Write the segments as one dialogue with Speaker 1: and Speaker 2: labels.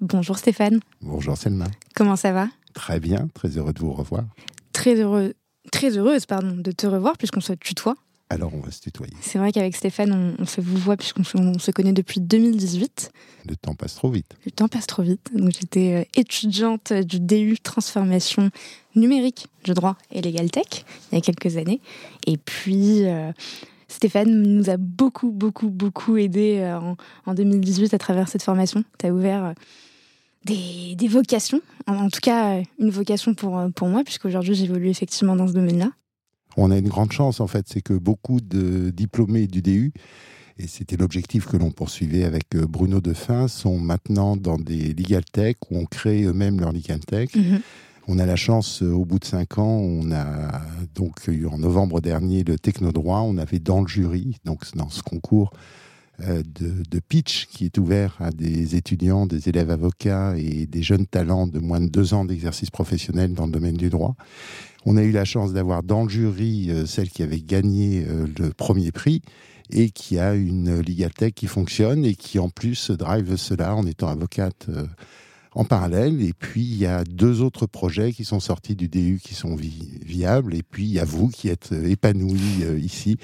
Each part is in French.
Speaker 1: Bonjour Stéphane.
Speaker 2: Bonjour Selma.
Speaker 1: Comment ça va?
Speaker 2: Très bien, très heureux de vous revoir.
Speaker 1: Très heureux très heureuse pardon, de te revoir puisqu'on se tutoie.
Speaker 2: Alors on va se tutoyer.
Speaker 1: C'est vrai qu'avec Stéphane, on, se vous voit puisqu'on se, connaît depuis 2018.
Speaker 2: Le temps passe trop vite.
Speaker 1: Le temps passe trop vite. Donc j'étais euh, étudiante du DU Transformation numérique du droit et Legal Tech il y a quelques années. Et puis euh, Stéphane nous a beaucoup, beaucoup, beaucoup aidé euh, en, en 2018 à travers cette formation. Tu as ouvert des, vocations, en, tout cas une vocation pour, euh, pour moi, puisqu'aujourd'hui j'évolue effectivement dans ce domaine-là.
Speaker 2: On a une grande chance en fait, c'est que beaucoup de diplômés du DU, et c'était l'objectif que l'on poursuivait avec euh, Bruno Defin, sont maintenant dans des legal tech où on crée eux-mêmes leur legal tech. Mhm. On a la chance, euh, au bout de cinq ans, on a donc eu en novembre dernier le Technodroit, on avait dans le jury, donc dans ce concours, euh, de, pitch qui est ouvert à des étudiants, des élèves avocats et des jeunes talents de moins de deux ans d'exercice professionnel dans le domaine du droit. On a eu la chance d'avoir dans le jury euh, celle qui avait gagné euh, le premier prix et qui a une Ligatech qui fonctionne et qui en plus drive cela en étant avocate en parallèle. Et puis, il y a deux autres projets qui sont sortis du DU qui sont viables. Et puis, il y a vous qui êtes euh, épanoui euh, ici,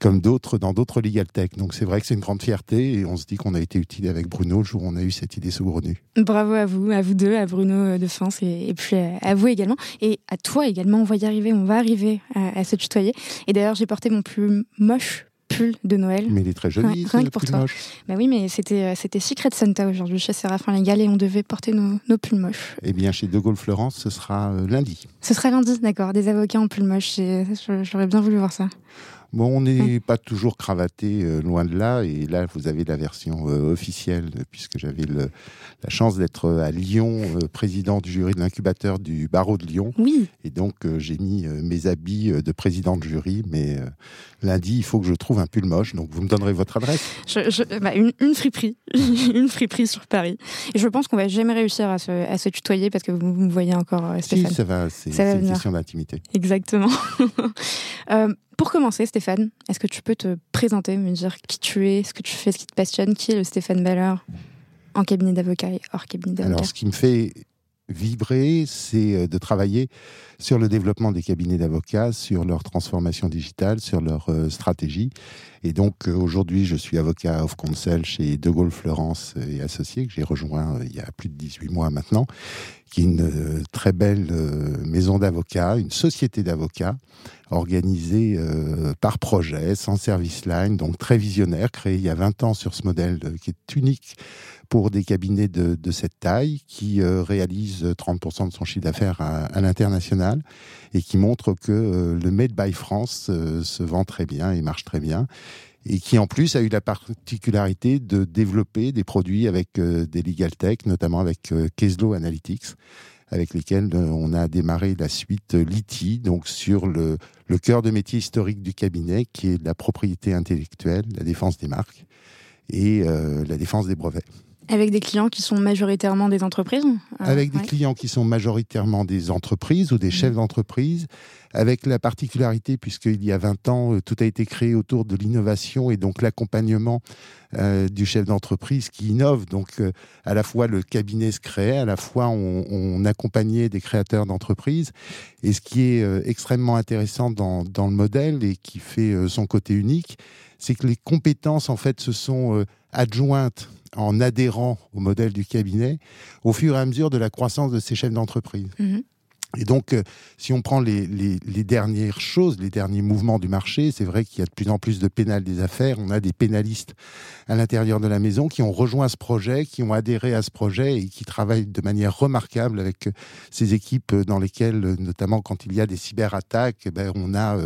Speaker 2: comme d'autres dans d'autres Legal Tech. Donc, c'est vrai que c'est une grande fierté. Et on se dit qu'on a été utile avec Bruno le jour où on a eu cette idée saugrenue.
Speaker 1: Bravo à vous, à vous deux, à Bruno de France et, puis à vous également. Et à toi également. On va y arriver, on va arriver à, à se tutoyer. Et d'ailleurs, j'ai porté mon plus moche pull de Noël.
Speaker 2: Mais il est très joli. Rien, que pour toi.
Speaker 1: Bah oui, mais c'était euh, c'était Secret Santa aujourd'hui chez Séraphin Légal et on devait porter nos, nos pulls moches.
Speaker 2: Eh bien, chez De Gaulle Florence, ce sera euh, lundi.
Speaker 1: Ce sera lundi, d'accord. Des avocats en pull moche. J'aurais bien voulu voir ça.
Speaker 2: Bon, on n'est pas toujours cravaté, euh, loin de là. Et là, vous avez la version euh, officielle, puisque j'avais la chance d'être à Lyon, euh, président du jury de l'incubateur du barreau de Lyon.
Speaker 1: Oui.
Speaker 2: Et donc, j'ai mis mes habits de président de jury. Mais lundi, il faut que je trouve un pull moche. Donc, vous me donnerez votre adresse?
Speaker 1: Bah, une, une, friperie. une friperie sur Paris. Et je pense qu'on va jamais réussir à se, à se tutoyer parce que vous, me voyez encore, Stéphane.
Speaker 2: Si, ça va. C'est une question d'intimité.
Speaker 1: Exactement. Pour commencer, Stéphane, est-ce que tu peux te présenter, me dire qui tu es, ce que tu fais, ce qui te passionne, qui est le Stéphane Baller en cabinet d'avocat et hors cabinet d'avocat?
Speaker 2: Alors, ce qui me fait vibrer, c'est euh, de travailler sur le développement des cabinets d'avocats, sur leur transformation digitale, sur leur euh, stratégie. Et donc euh, aujourd'hui, je suis avocat of counsel chez De Gaulle Florence et Associés, que j'ai rejoint il y a plus de 18 mois maintenant, qui est une très belle maison d'avocats, une société d'avocats organisée par projet, sans service line, donc très visionnaire, créée il y a 20 ans sur ce modèle qui est unique pour des cabinets de, cette taille qui euh, réalisent 30% de son chiffre d'affaires à, l'international et qui montrent que euh, le Made by France euh, se vend très bien et marche très bien et qui en plus a eu la particularité de développer des produits avec des legal tech, notamment avec Keslo Analytics, avec lesquels on a démarré la suite Liti, donc sur le, le cœur de métier historique du cabinet, qui est la propriété intellectuelle, la défense des marques et la défense des brevets.
Speaker 1: Avec des clients qui sont majoritairement des entreprises
Speaker 2: Avec des clients qui sont majoritairement des entreprises ou des chefs mmh. d'entreprise, avec la particularité, puisqu'il y a 20 ans, euh, tout a été créé autour de l'innovation et donc l'accompagnement euh, du chef d'entreprise qui innove. Donc, euh, à la fois le cabinet se créait, à la fois on, accompagnait des créateurs d'entreprises. Et ce qui est extrêmement intéressant dans, dans, le modèle et qui fait son côté unique, c'est que les compétences, en fait, se sont adjointes en adhérant au modèle du cabinet au fur et à mesure de la croissance de ces chefs d'entreprise. Mhm. Et donc, euh, si on prend les, dernières choses, les derniers mouvements du marché, c'est vrai qu'il y a de plus en plus de pénales des affaires. On a des pénalistes à l'intérieur de la maison qui ont rejoint ce projet, qui ont adhéré à ce projet et qui travaillent de manière remarquable avec euh, ces équipes dans lesquelles, euh, notamment quand il y a des cyberattaques, eh ben, on a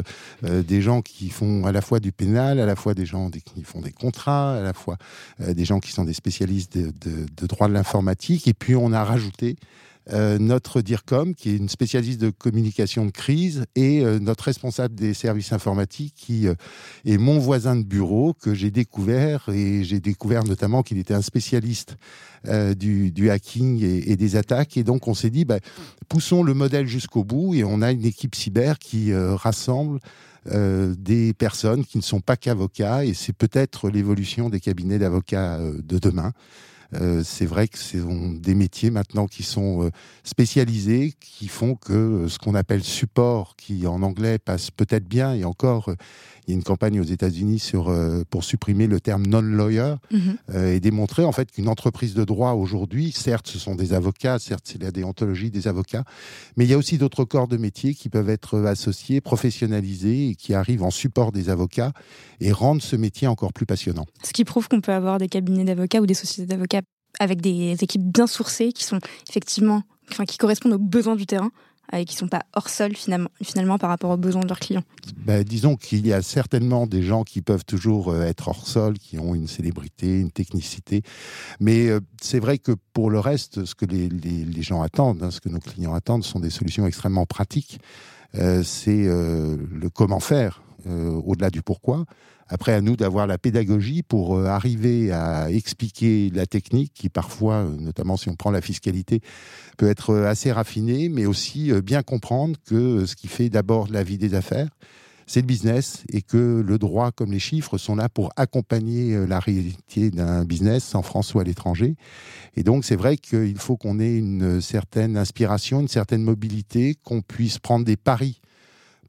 Speaker 2: des gens qui font à la fois du pénal, à la fois des gens qui font des contrats, à la fois des gens qui sont des spécialistes de droit de l'informatique. Et puis, on a rajouté euh, notre DIRCOM, qui est une spécialiste de communication de crise, et euh, notre responsable des services informatiques, qui euh, est mon voisin de bureau, que j'ai découvert, et j'ai découvert notamment qu'il était un spécialiste du, hacking et, des attaques. Et donc, on s'est dit, bah, poussons le modèle jusqu'au bout, et on a une équipe cyber qui rassemble des personnes qui ne sont pas qu'avocats, et c'est peut-être l'évolution des cabinets d'avocats de demain. Euh, c'est vrai que ce sont des métiers maintenant qui sont euh, spécialisés, qui font que euh, ce qu'on appelle support, qui en anglais passe peut-être bien, et encore, il y a une campagne aux États-Unis sur pour supprimer le terme non-lawyer mhm. et démontrer en fait qu'une entreprise de droit aujourd'hui, certes, ce sont des avocats, certes, c'est la déontologie des avocats, mais il y a aussi d'autres corps de métiers qui peuvent être associés, professionnalisés et qui arrivent en support des avocats et rendent ce métier encore plus passionnant.
Speaker 1: Ce qui prouve qu'on peut avoir des cabinets d'avocats ou des sociétés d'avocats avec des équipes bien sourcées qui sont effectivement, enfin, qui correspondent aux besoins du terrain et qui ne sont pas hors sol finalement, par rapport aux besoins de leurs clients
Speaker 2: ben, Disons qu'il y a certainement des gens qui peuvent toujours euh, être hors sol, qui ont une célébrité, une technicité. Mais euh, c'est vrai que pour le reste, ce que les, les, gens attendent, hein, ce que nos clients attendent, sont des solutions extrêmement pratiques. Euh, c'est le comment faire, au-delà du pourquoi. Après, à nous d'avoir la pédagogie pour euh, arriver à expliquer la technique qui parfois, euh, notamment si on prend la fiscalité, peut être euh, assez raffinée, mais aussi bien comprendre que ce qui fait d'abord la vie des affaires, c'est le business et que le droit comme les chiffres sont là pour accompagner la réalité d'un business en France ou à l'étranger. Et donc c'est vrai qu'il faut qu'on ait une certaine inspiration, une certaine mobilité, qu'on puisse prendre des paris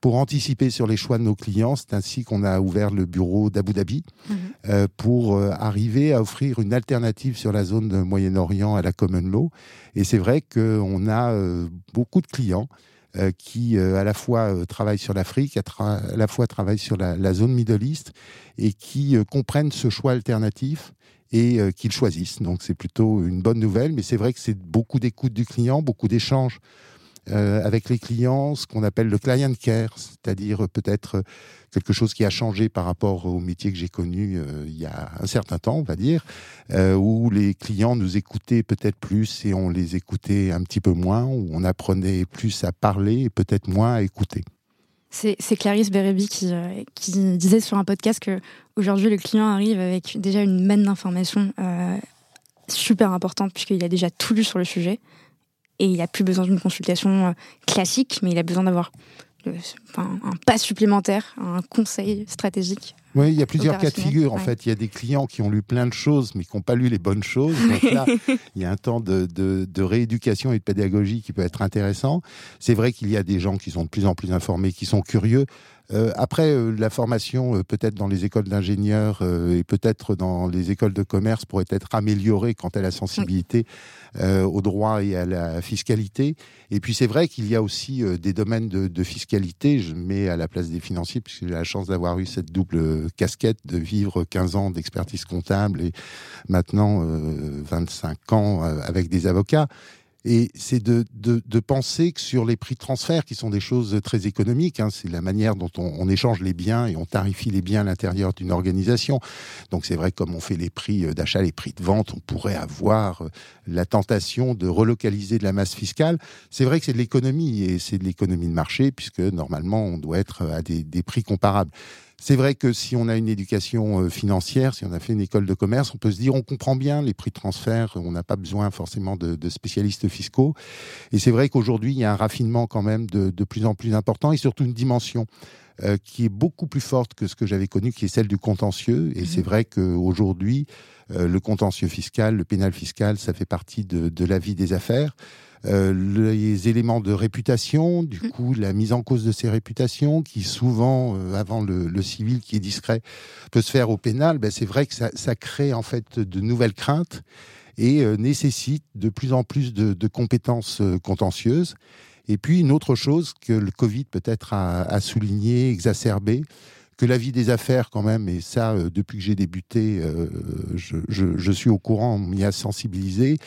Speaker 2: pour anticiper sur les choix de nos clients. C'est ainsi qu'on a ouvert le bureau d'Abu Dhabi mhm. euh, pour euh, arriver à offrir une alternative sur la zone de Moyen-Orient à la Common Law. Et c'est vrai qu'on a euh, beaucoup de clients qui à la fois travaillent sur l'Afrique, à, la fois travaillent sur la, zone Middle East et qui comprennent ce choix alternatif et qu'ils choisissent. Donc c'est plutôt une bonne nouvelle, mais c'est vrai que c'est beaucoup d'écoute du client, beaucoup d'échanges euh, avec les clients ce qu'on appelle le client care, c'est-à-dire peut-être quelque chose qui a changé par rapport au métier que j'ai connu euh, il y a un certain temps, on va dire, euh, où les clients nous écoutaient peut-être plus et on les écoutait un petit peu moins, où on apprenait plus à parler et peut-être moins à écouter.
Speaker 1: C'est Clarisse Bérébi qui, qui, disait sur un podcast que aujourd'hui le client arrive avec déjà une manne d'informations super importante puisqu'il a déjà tout lu sur le sujet et il n'a plus besoin d'une consultation euh, classique, mais il a besoin d'avoir un pas supplémentaire, un conseil stratégique.
Speaker 2: Oui, il y a plusieurs cas de figure. En fait, il y a des clients qui ont lu plein de choses, mais qui n'ont pas lu les bonnes choses. Donc là, il y a un temps de, de, rééducation et de pédagogie qui peut être intéressant. C'est vrai qu'il y a des gens qui sont de plus en plus informés, qui sont curieux. Euh, après, euh, la formation, euh, peut-être dans les écoles d'ingénieurs et peut-être dans les écoles de commerce, pourrait être améliorée quant à la sensibilité au droit et à la fiscalité. Et puis, c'est vrai qu'il y a aussi des domaines de, fiscalité. Je mets à la place des financiers, puisque j'ai la chance d'avoir eu cette double casquette de vivre 15 ans d'expertise comptable et maintenant 25 ans avec des avocats. Et c'est de, de, penser que sur les prix de transfert, qui sont des choses très économiques, hein, c'est la manière dont on, échange les biens et on tarifie les biens à l'intérieur d'une organisation. Donc c'est vrai, comme on fait les prix euh, d'achat, les prix de vente, on pourrait avoir euh, la tentation de relocaliser de la masse fiscale. C'est vrai que c'est de l'économie et c'est de l'économie de marché, puisque normalement on doit être à des prix comparables. C'est vrai que si on a une éducation financière, si on a fait une école de commerce, on peut se dire on comprend bien les prix de transfert, on n'a pas besoin forcément de, de spécialistes fiscaux. Et c'est vrai qu'aujourd'hui, il y a un raffinement quand même de, de plus en plus important et surtout une dimension euh, qui est beaucoup plus forte que ce que j'avais connu, qui est celle du contentieux. Et c'est mhm. vrai qu'aujourd'hui, euh, le contentieux fiscal, le pénal fiscal, ça fait partie de, de la vie des affaires. Euh, les éléments de réputation, du mhm. coup la mise en cause de ces réputations, qui souvent, euh, avant le, le, civil qui est discret, peut se faire au pénal, ben c'est vrai que ça, ça, crée en fait de nouvelles craintes et nécessite de plus en plus de, de compétences contentieuses. Et puis une autre chose que le Covid peut-être a, souligné, exacerbé, que la vie des affaires quand même, et ça euh, depuis que j'ai débuté, euh, je, suis au courant, on m'y a sensibilisé,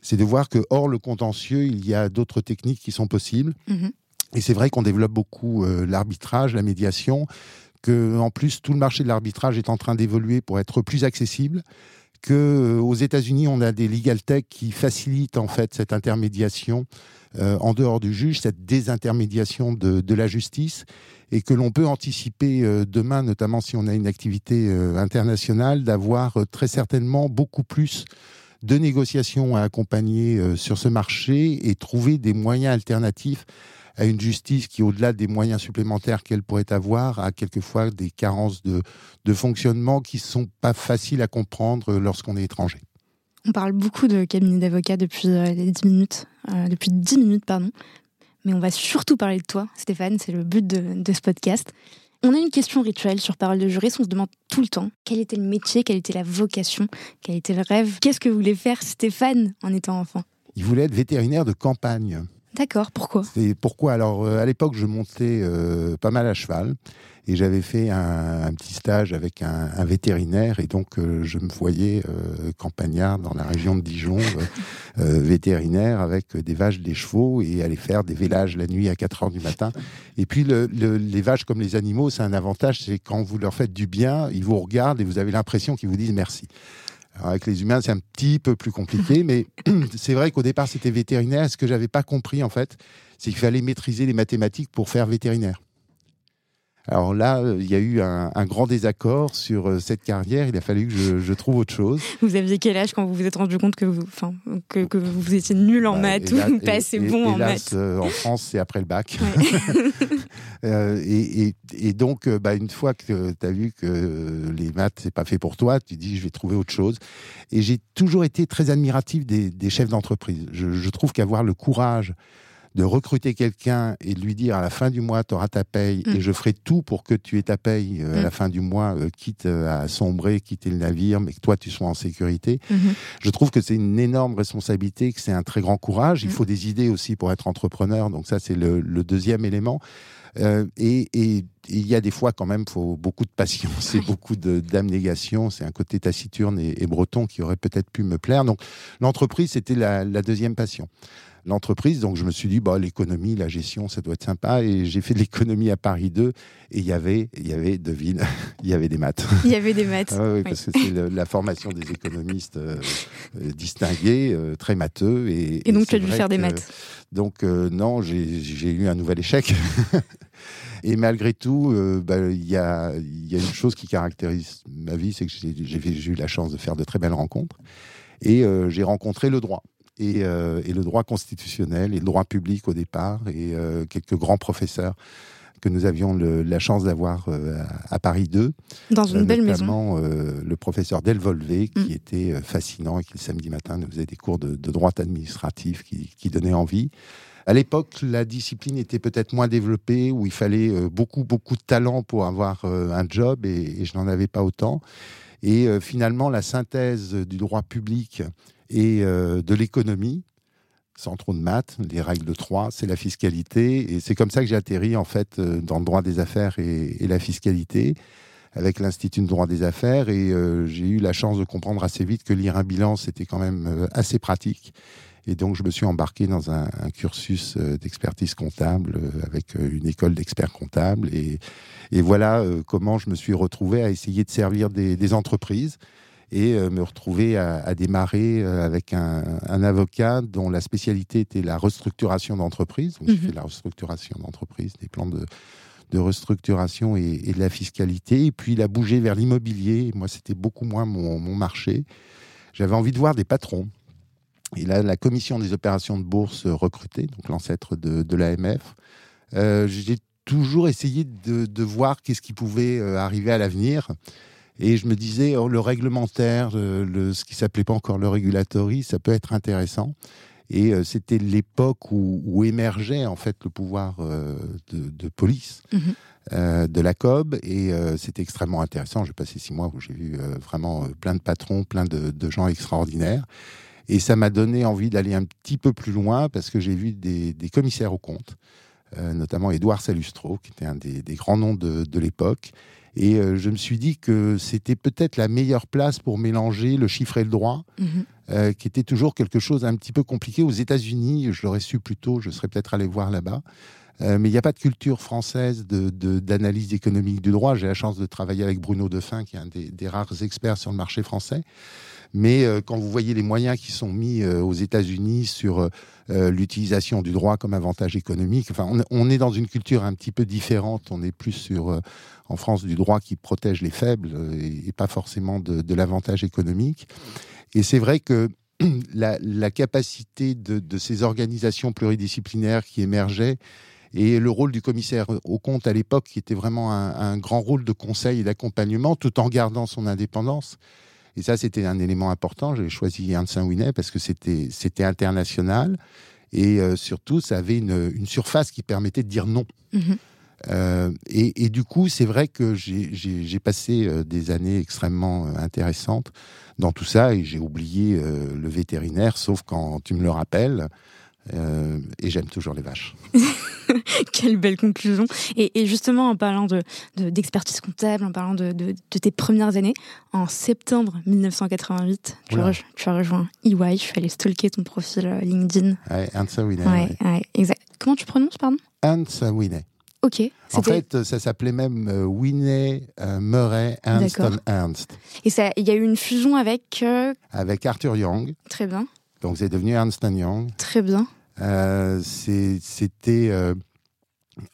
Speaker 2: c'est de voir que hors le contentieux, il y a d'autres techniques qui sont possibles. Mm-hmm. Et c'est vrai qu'on développe beaucoup euh, l'arbitrage, la médiation, que en plus tout le marché de l'arbitrage est en train d'évoluer pour être plus accessible que aux États-Unis, on a des legal tech qui facilitent en fait cette intermédiation euh, en dehors du juge, cette désintermédiation de, la justice, et que l'on peut anticiper euh, demain, notamment si on a une activité euh, internationale, d'avoir très certainement beaucoup plus de négociations à accompagner sur ce marché et trouver des moyens alternatifs à une justice qui, au-delà des moyens supplémentaires qu'elle pourrait avoir, a quelquefois des carences de, de fonctionnement qui ne sont pas faciles à comprendre lorsqu'on est étranger.
Speaker 1: On parle beaucoup de cabinet d'avocats depuis 10 euh, minutes, euh, depuis 10 minutes, pardon. Mais on va surtout parler de toi, Stéphane, c'est le but de, ce podcast. On a une question rituelle sur Parole de juriste, on se demande tout le temps quel était le métier, quelle était la vocation, quel était le rêve, qu'est-ce que voulait faire Stéphane en étant enfant?
Speaker 2: Il voulait être vétérinaire de campagne.
Speaker 1: D'accord, pourquoi?
Speaker 2: C'est pourquoi Alors, euh, à l'époque, je montais pas mal à cheval et j'avais fait un, petit stage avec un, un vétérinaire et donc euh, je me voyais euh, campagnard dans la région de Dijon, euh, euh, vétérinaire avec des vaches, des chevaux et aller faire des vélages la nuit à 4 heures du matin. Et puis le, le, les vaches comme les animaux, c'est un avantage, c'est quand vous leur faites du bien, ils vous regardent et vous avez l'impression qu'ils vous disent merci. Avec les humains, c'est un petit peu plus compliqué, mais c'est vrai qu'au départ, c'était vétérinaire. Ce que j'avais pas compris, en fait, c'est qu'il fallait maîtriser les mathématiques pour faire vétérinaire. Alors là, euh, il y a eu un, grand désaccord sur euh, cette carrière. Il a fallu que je, trouve autre chose.
Speaker 1: Vous aviez quel âge quand vous vous êtes rendu compte que vous, enfin, que, vous étiez nul en bah, maths ou pas assez bon en maths
Speaker 2: euh, En France, c'est après le bac. et, donc, bah, une fois que tu as vu que les maths, c'est pas fait pour toi, tu dis, je vais trouver autre chose. Et j'ai toujours été très admiratif des, chefs d'entreprise. Je, je trouve qu'avoir le courage de recruter quelqu'un et de lui dire à la fin du mois, tu auras ta paye et mm. je ferai tout pour que tu aies ta paye euh, à la mm. fin du mois, euh, quitte euh, à sombrer, quitter le navire, mais que toi, tu sois en sécurité. Mm-hmm. Je trouve que c'est une énorme responsabilité, que c'est un très grand courage. Il mm. faut des idées aussi pour être entrepreneur. Donc ça, c'est le, deuxième élément. et, il y a des fois quand même, faut beaucoup de patience et beaucoup d'abnégation. C'est un côté taciturne et, breton qui aurait peut-être pu me plaire. Donc l'entreprise, c'était la, la, deuxième passion l'entreprise. Donc je me suis dit, bah, l'économie, la gestion, ça doit être sympa. Et j'ai fait de l'économie à Paris 2 et il y avait, il y avait, devine, il y avait des maths.
Speaker 1: Il y avait des maths.
Speaker 2: Ah oui, parce que c'est la formation des économistes euh, euh, distingués, euh, très matheux. Et,
Speaker 1: et donc tu as dû faire des maths.
Speaker 2: Donc non, j'ai eu un nouvel échec. Et malgré tout, bah, il y, a, y, a, une chose qui caractérise ma vie, c'est que j'ai eu la chance de faire de très belles rencontres. Et j'ai rencontré le droit. Euh, et, le droit constitutionnel et le droit public au départ et euh, quelques grands professeurs que nous avions la chance d'avoir euh, à, Paris 2.
Speaker 1: Dans une belle maison.
Speaker 2: le professeur Delvolvé, qui mm. était fascinant et qui le samedi matin nous faisait des cours de, droit administratif qui, qui donnaient envie. À l'époque, la discipline était peut-être moins développée, où il fallait beaucoup, beaucoup de talent pour avoir un job, et, et je n'en avais pas autant. Et finalement, la synthèse du droit public et euh, de l'économie, sans trop de maths, les règles de trois, c'est la fiscalité. Et c'est comme ça que j'ai atterri en fait euh, dans le droit des affaires et, la fiscalité avec l'Institut de droit des affaires. Et euh, j'ai eu la chance de comprendre assez vite que lire un bilan, c'était quand même assez pratique. Et donc, je me suis embarqué dans un, cursus d'expertise comptable avec une école d'experts comptables. Et, voilà comment je me suis retrouvé à essayer de servir des entreprises et euh, me retrouver à, démarrer euh, avec un, avocat dont la spécialité était la restructuration d'entreprise. Donc, je mhm. fais la restructuration d'entreprise, des plans de, de restructuration et, de la fiscalité. Et puis il a bougé vers l'immobilier. Moi, c'était beaucoup moins mon, marché. J'avais envie de voir des patrons. Et là, la commission des opérations de bourse recrutée, donc l'ancêtre de, l'AMF, euh, j'ai toujours essayé de, voir qu'est-ce qui pouvait arriver à l'avenir. Et je me disais, oh, le réglementaire, le, ce qui s'appelait pas encore le régulatory, ça peut être intéressant. Et euh, c'était l'époque où, émergeait en fait le pouvoir euh, de, police mhm. euh, de la COB, et c'était extrêmement intéressant. J'ai passé six mois où j'ai vu vraiment plein de patrons, plein de, gens extraordinaires. Et ça m'a donné envie d'aller un petit peu plus loin parce que j'ai vu des, commissaires aux comptes, notamment Édouard Salustro, qui était un des, grands noms de, de l'époque. Et je me suis dit que c'était peut-être la meilleure place pour mélanger le chiffre et le droit. Mhm. Euh, qui était toujours quelque chose un petit peu compliqué. Aux États-Unis, je l'aurais su plus tôt, je serais peut-être allé voir là-bas. Euh, mais il n'y a pas de culture française d'analyse de, économique du droit. J'ai la chance de travailler avec Bruno Defin, qui est un des, rares experts sur le marché français. Mais euh, quand vous voyez les moyens qui sont mis aux États-Unis sur l'utilisation du droit comme avantage économique, enfin, on, est dans une culture un petit peu différente. On est plus sur, en France, du droit qui protège les faibles et, pas forcément de, de l'avantage économique. Et c'est vrai que la, capacité de, ces organisations pluridisciplinaires qui émergeaient et le rôle du commissaire au compte à l'époque, qui était vraiment un, grand rôle de conseil et d'accompagnement, tout en gardant son indépendance. Et ça, c'était un élément important. J'ai choisi Ernst Winet parce que c'était c'était international et euh, surtout, ça avait une, surface qui permettait de dire non. Mm-hmm. Euh, et, du coup, c'est vrai que j'ai passé euh, des années extrêmement intéressantes dans tout ça et j'ai oublié euh, le vétérinaire, sauf quand tu me le rappelles. Euh, et j'aime toujours les vaches.
Speaker 1: Quelle belle conclusion. Et, justement, en parlant d'expertise de, comptable, en parlant de, tes premières années, en septembre 1988, tu, as, rejoint EY. Je suis allée stalker ton profil euh, LinkedIn.
Speaker 2: Ouais, Ansa Winnet.
Speaker 1: Ouais, exact. Comment tu prononces, pardon?
Speaker 2: Ansa Winnet.
Speaker 1: Ok.
Speaker 2: En fait, ça s'appelait même euh, Winnie euh, Murray Anston Ernst.
Speaker 1: Et il y a eu une fusion avec
Speaker 2: Avec Arthur Young.
Speaker 1: Très bien.
Speaker 2: Donc c'est devenu Ernst Young.
Speaker 1: Très bien.
Speaker 2: C'était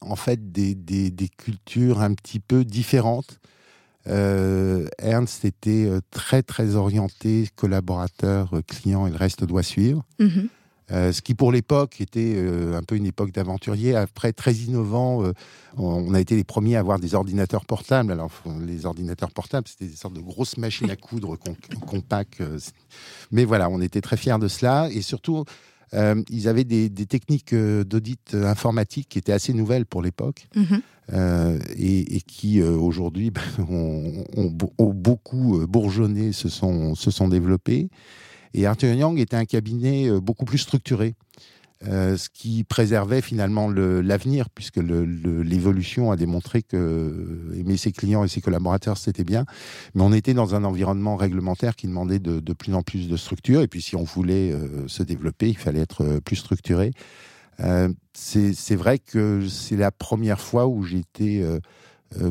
Speaker 2: en fait des, des, des, cultures un petit peu différentes. Ernst était très très orienté collaborateur, client et le reste doit suivre. Mm euh, ce qui pour l'époque était euh, un peu une époque d'aventurier. Après, très innovant, euh, on a été les premiers à avoir des ordinateurs portables. Alors, les ordinateurs portables, c'était des sortes de grosses machines à coudre compactes. Mais voilà, on était très fiers de cela. Et surtout, ils avaient des, techniques d'audit informatique qui étaient assez nouvelles pour l'époque. Mm-hmm. et, qui aujourd'hui ben, ont, ont, beaucoup bourgeonné, se sont, se sont développés. Et Arthur Young était un cabinet euh, beaucoup plus structuré. Euh, ce qui préservait finalement l'avenir, puisque l'évolution a démontré que aimer ses clients et ses collaborateurs, c'était bien. Mais on était dans un environnement réglementaire qui demandait de, plus en plus de structure. Et puis, si on voulait euh, se développer, il fallait être plus structuré. c'est vrai que c'est la première fois où été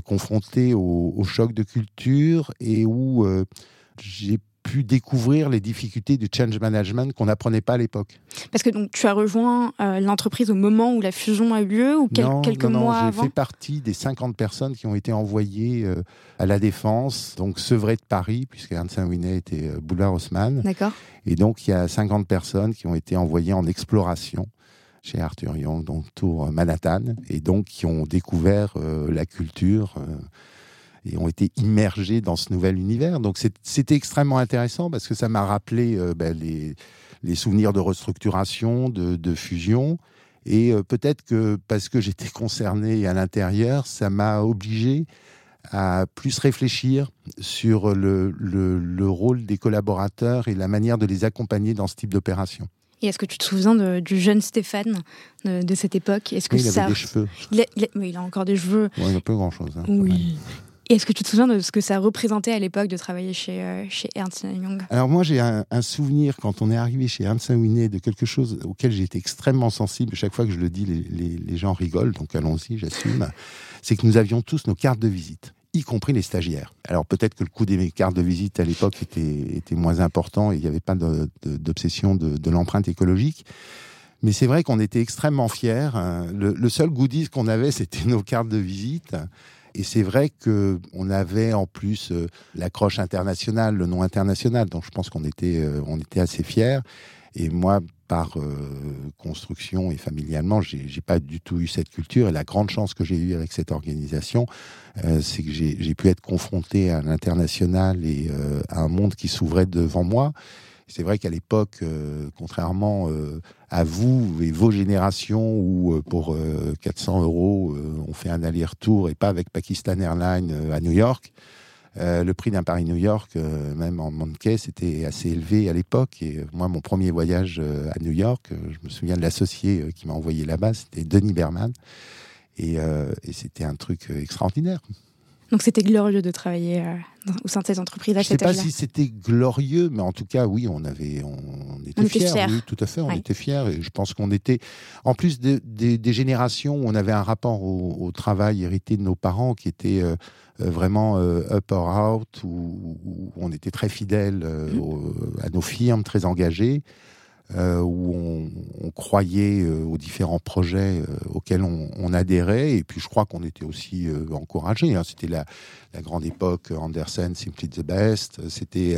Speaker 2: confronté au, au, choc de culture et où j'ai pu découvrir les difficultés du change management qu'on n'apprenait pas à l'époque.
Speaker 1: Parce que donc tu as rejoint euh, l'entreprise au moment où la fusion a eu lieu ou quelques non, mois
Speaker 2: avant J'ai fait partie des 50 personnes qui ont été envoyées euh, à la Défense, donc sevrées de Paris, puisque Ernst Winet était euh, Boulevard Haussmann.
Speaker 1: D'accord.
Speaker 2: Et donc il y a 50 personnes qui ont été envoyées en exploration chez Arthur Young, donc tour Manhattan, et donc qui ont découvert la culture et ont été immergés dans ce nouvel univers. Donc c'était extrêmement intéressant parce que ça m'a rappelé euh, ben, les, souvenirs de restructuration, de, fusion. Et euh, peut-être que parce que j'étais concerné à l'intérieur, ça m'a obligé à plus réfléchir sur le, rôle des collaborateurs et la manière de les accompagner dans ce type d'opération.
Speaker 1: Et est-ce que tu te souviens du jeune Stéphane de, cette époque? Est-ce que
Speaker 2: oui, il avait des cheveux.
Speaker 1: Il a, encore des cheveux.
Speaker 2: il n'a pas grand-chose. Hein,
Speaker 1: oui. Et est-ce que tu te souviens de ce que ça représentait à l'époque de travailler chez, euh, chez Ernst Young?
Speaker 2: Alors moi j'ai un, souvenir quand on est arrivé chez Ernst Young de quelque chose auquel été extrêmement sensible. Chaque fois que je le dis, les, gens rigolent, donc allons-y, j'assume. C'est que nous avions tous nos cartes de visite y compris les stagiaires. Alors peut-être que le coût des cartes de visite à l'époque était, était moins important et il n'y avait pas d'obsession de, l'empreinte écologique. Mais c'est vrai qu'on était extrêmement fiers. Le, le seul goodies qu'on avait, c'était nos cartes de visite. Et c'est vrai que on avait en plus euh, l'accroche internationale, le nom international. Donc je pense qu'on était, euh, on était assez fiers. Et moi, par euh, construction et familialement, j'ai pas du tout eu cette culture. Et la grande chance que j'ai eue avec cette organisation, c'est que j'ai pu être confronté à l'international et à un monde qui s'ouvrait devant moi. C'est vrai qu'à l'époque, euh, contrairement euh, à vous et vos générations où euh, pour 400 euros on fait un aller-retour et pas avec Pakistan Airlines à New York, le prix d'un Paris-New York, même en manquet, c'était assez élevé à l'époque. Et moi, mon premier voyage à New York, je me souviens de l'associé qui m'a envoyé là-bas, c'était Denis Berman. Et c'était un truc extraordinaire.
Speaker 1: Donc c'était glorieux de travailler euh, au sein de cette entreprise
Speaker 2: Je ne sais pas si c'était glorieux, mais en tout cas, oui, on avait, on était fiers. Oui, tout à fait, on était fiers. Et je pense qu'on était, en plus des générations où on avait un rapport au, travail hérité de nos parents qui était euh, euh, vraiment up or out, où, on était très fidèles mmh. à nos firmes, très engagés. Euh, où on, croyait euh, aux différents projets euh, auxquels on, on, adhérait. Et puis je crois qu'on était aussi encouragés. Hein. C'était la, la, grande époque Andersen, Simply the Best. C'était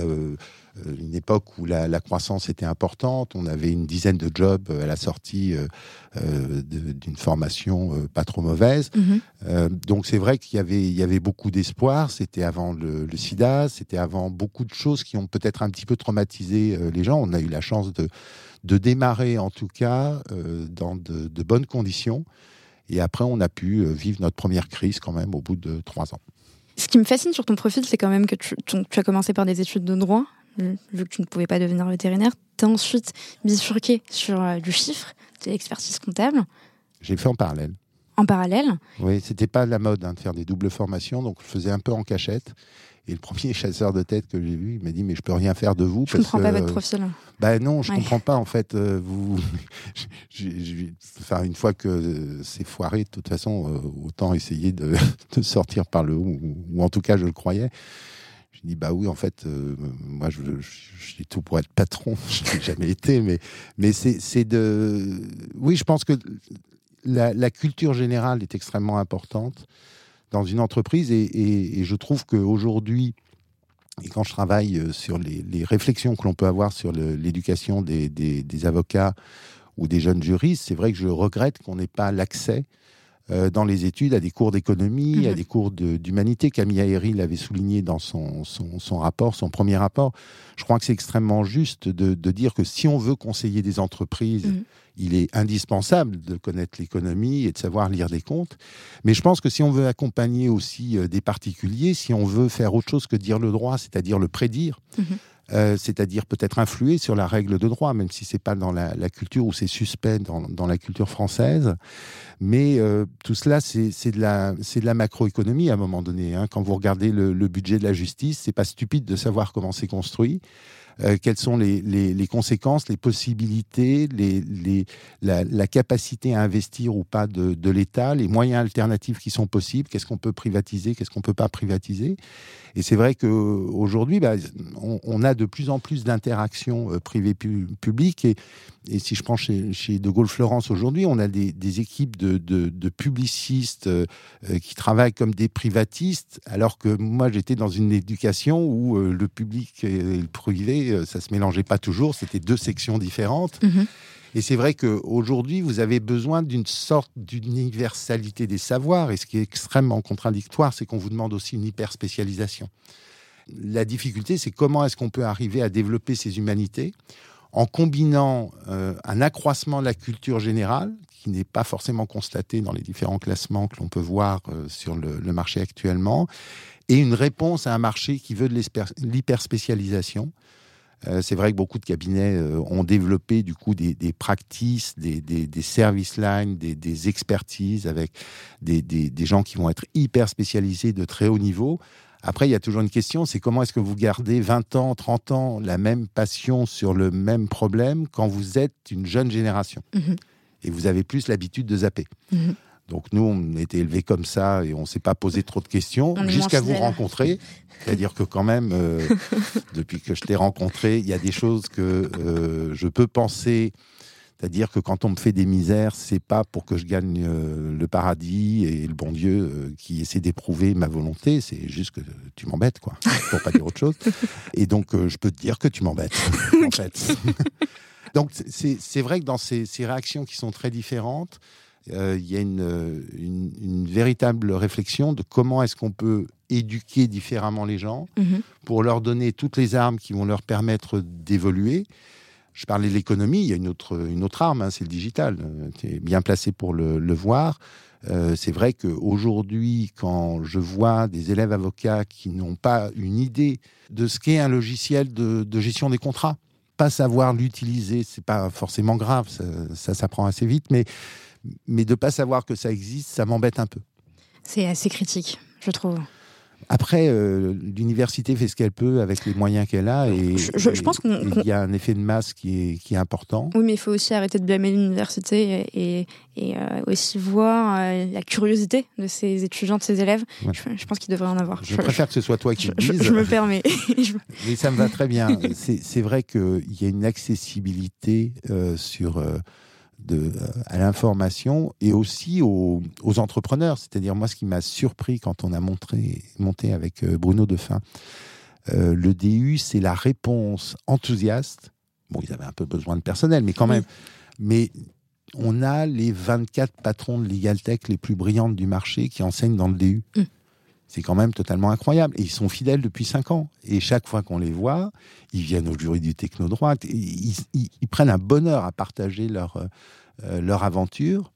Speaker 2: une époque où la, la, croissance était importante. On avait une dizaine de jobs à la sortie d'une formation pas trop mauvaise. Mm-hmm. donc c'est vrai qu'il y avait, il y avait beaucoup d'espoir. C'était avant le, le SIDA, c'était avant beaucoup de choses qui ont peut-être un petit peu traumatisé les gens. On a eu la chance de de démarrer en tout cas euh, dans de, bonnes conditions. Et après, on a pu euh, vivre notre première crise quand même au bout de trois ans.
Speaker 1: Ce qui me fascine sur ton profil, c'est quand même que tu, as commencé par des études de droit, vu que tu ne pouvais pas devenir vétérinaire. Tu as ensuite bifurqué sur euh, du chiffre, de l'expertise comptable.
Speaker 2: J'ai fait en parallèle.
Speaker 1: En parallèle
Speaker 2: Oui, c'était pas la mode hein, de faire des doubles formations, donc je faisais un peu en cachette. Et le premier chasseur de tête que j'ai vu, il m'a dit mais je peux rien faire de vous.
Speaker 1: Je ne comprends pas votre profil.
Speaker 2: Ben non, je ne comprends pas en fait. Euh, vous, enfin une fois que c'est foiré, de toute façon, euh, autant essayer de, de, sortir par le haut, ou, en tout cas je le croyais. Je dis bah oui en fait euh, moi je, j'ai tout pour être patron je n'ai jamais été mais mais c'est, de oui je pense que la, la culture générale est extrêmement importante dans une entreprise. Et, je trouve qu'aujourd'hui, et quand je travaille euh, sur les, réflexions que l'on peut avoir sur l'éducation des, des, avocats ou des jeunes juristes, c'est vrai que je regrette qu'on n'ait pas l'accès euh, dans les études à des cours d'économie, à mhm. des cours d'humanité. Camille Aéry l'avait souligné dans son, son, rapport, son premier rapport. Je crois que c'est extrêmement juste de, de, dire que si on veut conseiller des entreprises, mhm. il est indispensable de connaître l'économie et de savoir lire des comptes. Mais je pense que si on veut accompagner aussi euh, des particuliers, si on veut faire autre chose que dire le droit, c'est-à-dire le prédire, mhm. Euh, c'est-à-dire peut-être influer sur la règle de droit, même si c'est pas dans la, culture ou c'est suspect dans, la culture française. Mais euh, tout cela, c'est de la, la macroéconomie à un moment donné. Hein. Quand vous regardez le, le budget de la justice, c'est pas stupide de savoir comment c'est construit. Euh, quelles sont les, les, conséquences, les possibilités, les, la, la, capacité à investir ou pas de, de l'État, les moyens alternatifs qui sont possibles, qu'est-ce qu'on peut privatiser, qu'est-ce qu'on peut pas privatiser. Et c'est vrai qu'aujourd'hui, bah, on, a de plus en plus d'interactions euh, privées-publiques. Et, et, si je prends chez, chez De Gaulle Florence aujourd'hui, on a des, des équipes de, de, de publicistes euh, qui travaillent comme des privatistes, alors que moi, j'étais dans une éducation où le public et le privé euh, ça se mélangeait pas toujours, c'était deux sections différentes. Mhm. Et c'est vrai qu'aujourd'hui, vous avez besoin d'une sorte d'universalité des savoirs. Et ce qui est extrêmement contradictoire, c'est qu'on vous demande aussi une hyper spécialisation. La difficulté, c'est comment est-ce qu'on peut arriver à développer ces humanités en combinant euh, un accroissement de la culture générale, qui n'est pas forcément constaté dans les différents classements que l'on peut voir euh, sur le, le, marché actuellement, et une réponse à un marché qui veut de l'hyperspécialisation. Euh, c'est vrai que beaucoup de cabinets euh, ont développé du coup des, des practices, des, des, des service lines, des, expertises avec des, des, gens qui vont être hyper spécialisés de très haut niveau. Après, il y a toujours une question, c'est comment est-ce que vous gardez 20 ans, 30 ans la même passion sur le même problème quand vous êtes une jeune génération? Mmh et vous avez plus l'habitude de zapper. Mmh donc nous, on était élevés comme ça et on s'est pas posé trop de questions jusqu'à vous rencontrer. C'est-à-dire que quand même, euh, depuis que je t'ai rencontré, il y a des choses que euh, je peux penser C'est-à-dire que quand on me fait des misères, c'est pas pour que je gagne euh, le paradis et le bon Dieu qui essaie d'éprouver ma volonté, c'est juste que tu m'embêtes, quoi, pour pas dire autre chose. Et donc, je peux te dire que tu m'embêtes, en fait. donc, c'est vrai que dans ces, ces, réactions qui sont très différentes, il y a une, une, une, véritable réflexion de comment est-ce qu'on peut éduquer différemment les gens mm-hmm. pour leur donner toutes les armes qui vont leur permettre d'évoluer je parlais de l'économie, il y a une autre, une autre arme, hein, c'est le digital. Tu es bien placé pour le, voir. Euh, c'est vrai qu'aujourd'hui, quand je vois des élèves avocats qui n'ont pas une idée de ce qu'est un logiciel de, gestion des contrats, pas savoir l'utiliser, c'est pas forcément grave, ça, s'apprend assez vite, mais, mais de pas savoir que ça existe, ça m'embête un peu.
Speaker 1: C'est assez critique, je trouve.
Speaker 2: Après, euh, l'université fait ce qu'elle peut avec les moyens qu'elle a et,
Speaker 1: je, pense
Speaker 2: qu'il y a un effet de masse qui est, qui est important.
Speaker 1: Oui, mais il faut aussi arrêter de blâmer l'université et, et euh, aussi voir euh, la curiosité de ces étudiants, de ces élèves. Je, pense qu'il devrait en avoir.
Speaker 2: Je, préfère que ce soit toi qui le
Speaker 1: dises. Je, me permets.
Speaker 2: mais ça me va très bien. C'est vrai qu'il y a une accessibilité sur de, à l'information et aussi aux, entrepreneurs. C'est-à-dire, moi, ce qui m'a surpris quand on a montré, monté avec euh, Bruno Defin, euh, le DU, c'est la réponse enthousiaste. Bon, ils avaient un peu besoin de personnel, mais quand même. Mais on a les 24 patrons de LegalTech les plus brillantes du marché qui enseignent dans le DU. Mmh. C'est quand même totalement incroyable. Et ils sont fidèles depuis cinq ans. Et chaque fois qu'on les voit, ils viennent au jury du techno-droit. Ils, ils, prennent un bonheur à partager leur, euh, leur aventure.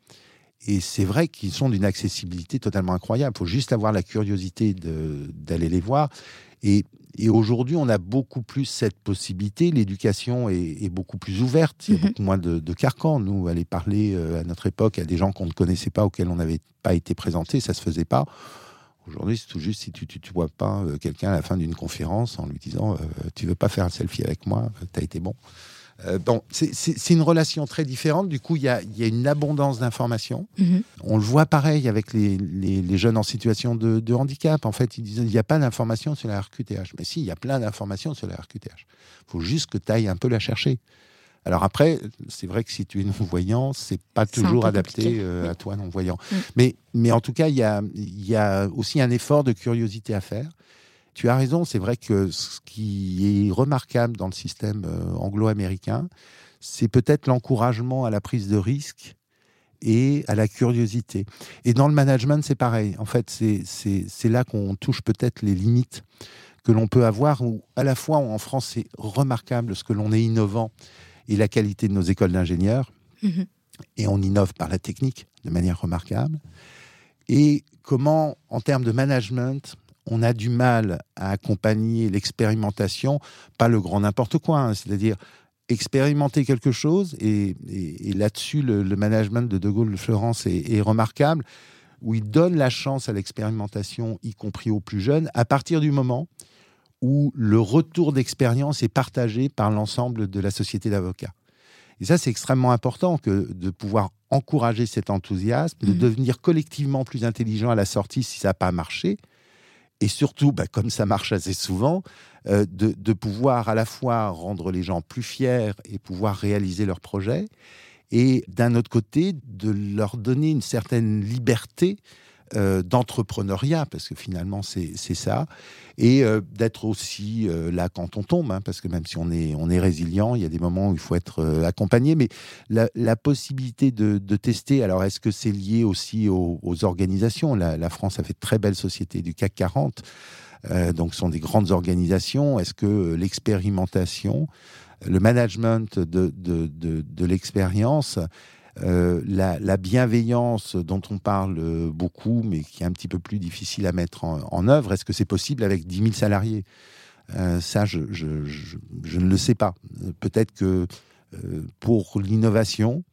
Speaker 2: Et c'est vrai qu'ils sont d'une accessibilité totalement incroyable. Il faut juste avoir la curiosité d'aller les voir. Et, et aujourd'hui, on a beaucoup plus cette possibilité. L'éducation est, beaucoup plus ouverte. Il y a mhm. beaucoup moins de, de carcans. Nous, aller parler euh, à notre époque à des gens qu'on ne connaissait pas, auxquels on n'avait pas été présenté, ça se faisait pas. Aujourd'hui, c'est tout juste si tu ne vois pas euh, quelqu'un à la fin d'une conférence en lui disant Tu veux pas faire un selfie avec moi Tu as été bon. Euh, bon, c'est une relation très différente. Du coup, il y a, une abondance d'informations. Mhm. On le voit pareil avec les, jeunes en situation de, handicap. En fait, ils disent il n'y a pas d'informations sur la RQTH. Mais si, il y a plein d'informations sur la RQTH. Il faut juste que tu ailles un peu la chercher. Alors après, c'est vrai que si tu es non-voyant, c'est pas toujours adapté euh, à toi non-voyant. Mm. Mais, mais en tout cas, il y a, y a aussi un effort de curiosité à faire. Tu as raison, c'est vrai que ce qui est remarquable dans le système euh, anglo-américain, c'est peut-être l'encouragement à la prise de risque et à la curiosité. Et dans le management, c'est pareil. En fait, c'est là qu'on touche peut-être les limites que l'on peut avoir, où à la fois en France, c'est remarquable ce que l'on est innovant et la qualité de nos écoles d'ingénieurs, mm-hmm. et on innove par la technique de manière remarquable, et comment, en termes de management, on a du mal à accompagner l'expérimentation, pas le grand n'importe quoi, hein, c'est-à-dire expérimenter quelque chose, et, là-dessus, le, management de De Gaulle de Florence est, remarquable, où il donne la chance à l'expérimentation, y compris aux plus jeunes, à partir du moment où le retour d'expérience est partagé par l'ensemble de la société d'avocats. Et ça, c'est extrêmement important que de pouvoir encourager cet enthousiasme, de mmh. devenir collectivement plus intelligent à la sortie si ça n'a pas marché, et surtout, bah, comme ça marche assez souvent, euh, de, pouvoir à la fois rendre les gens plus fiers et pouvoir réaliser leurs projets, et d'un autre côté, de leur donner une certaine liberté euh, d'entrepreneuriat, parce que finalement c'est ça, et euh, d'être aussi euh, là quand on tombe, hein, parce que même si on est, on est résilient, il y a des moments où il faut être accompagné, mais la, possibilité de, tester, alors est-ce que c'est lié aussi aux, organisations? La, France a fait de très belles sociétés du CAC 40, donc ce sont des grandes organisations, est-ce que l'expérimentation, le management de, de, de l'expérience, euh, la, bienveillance dont on parle beaucoup, mais qui est un petit peu plus difficile à mettre en, œuvre, est-ce que c'est possible avec 10 000 salariés? Euh, Ça, je, ne le sais pas. Peut-être que euh, pour l'innovation,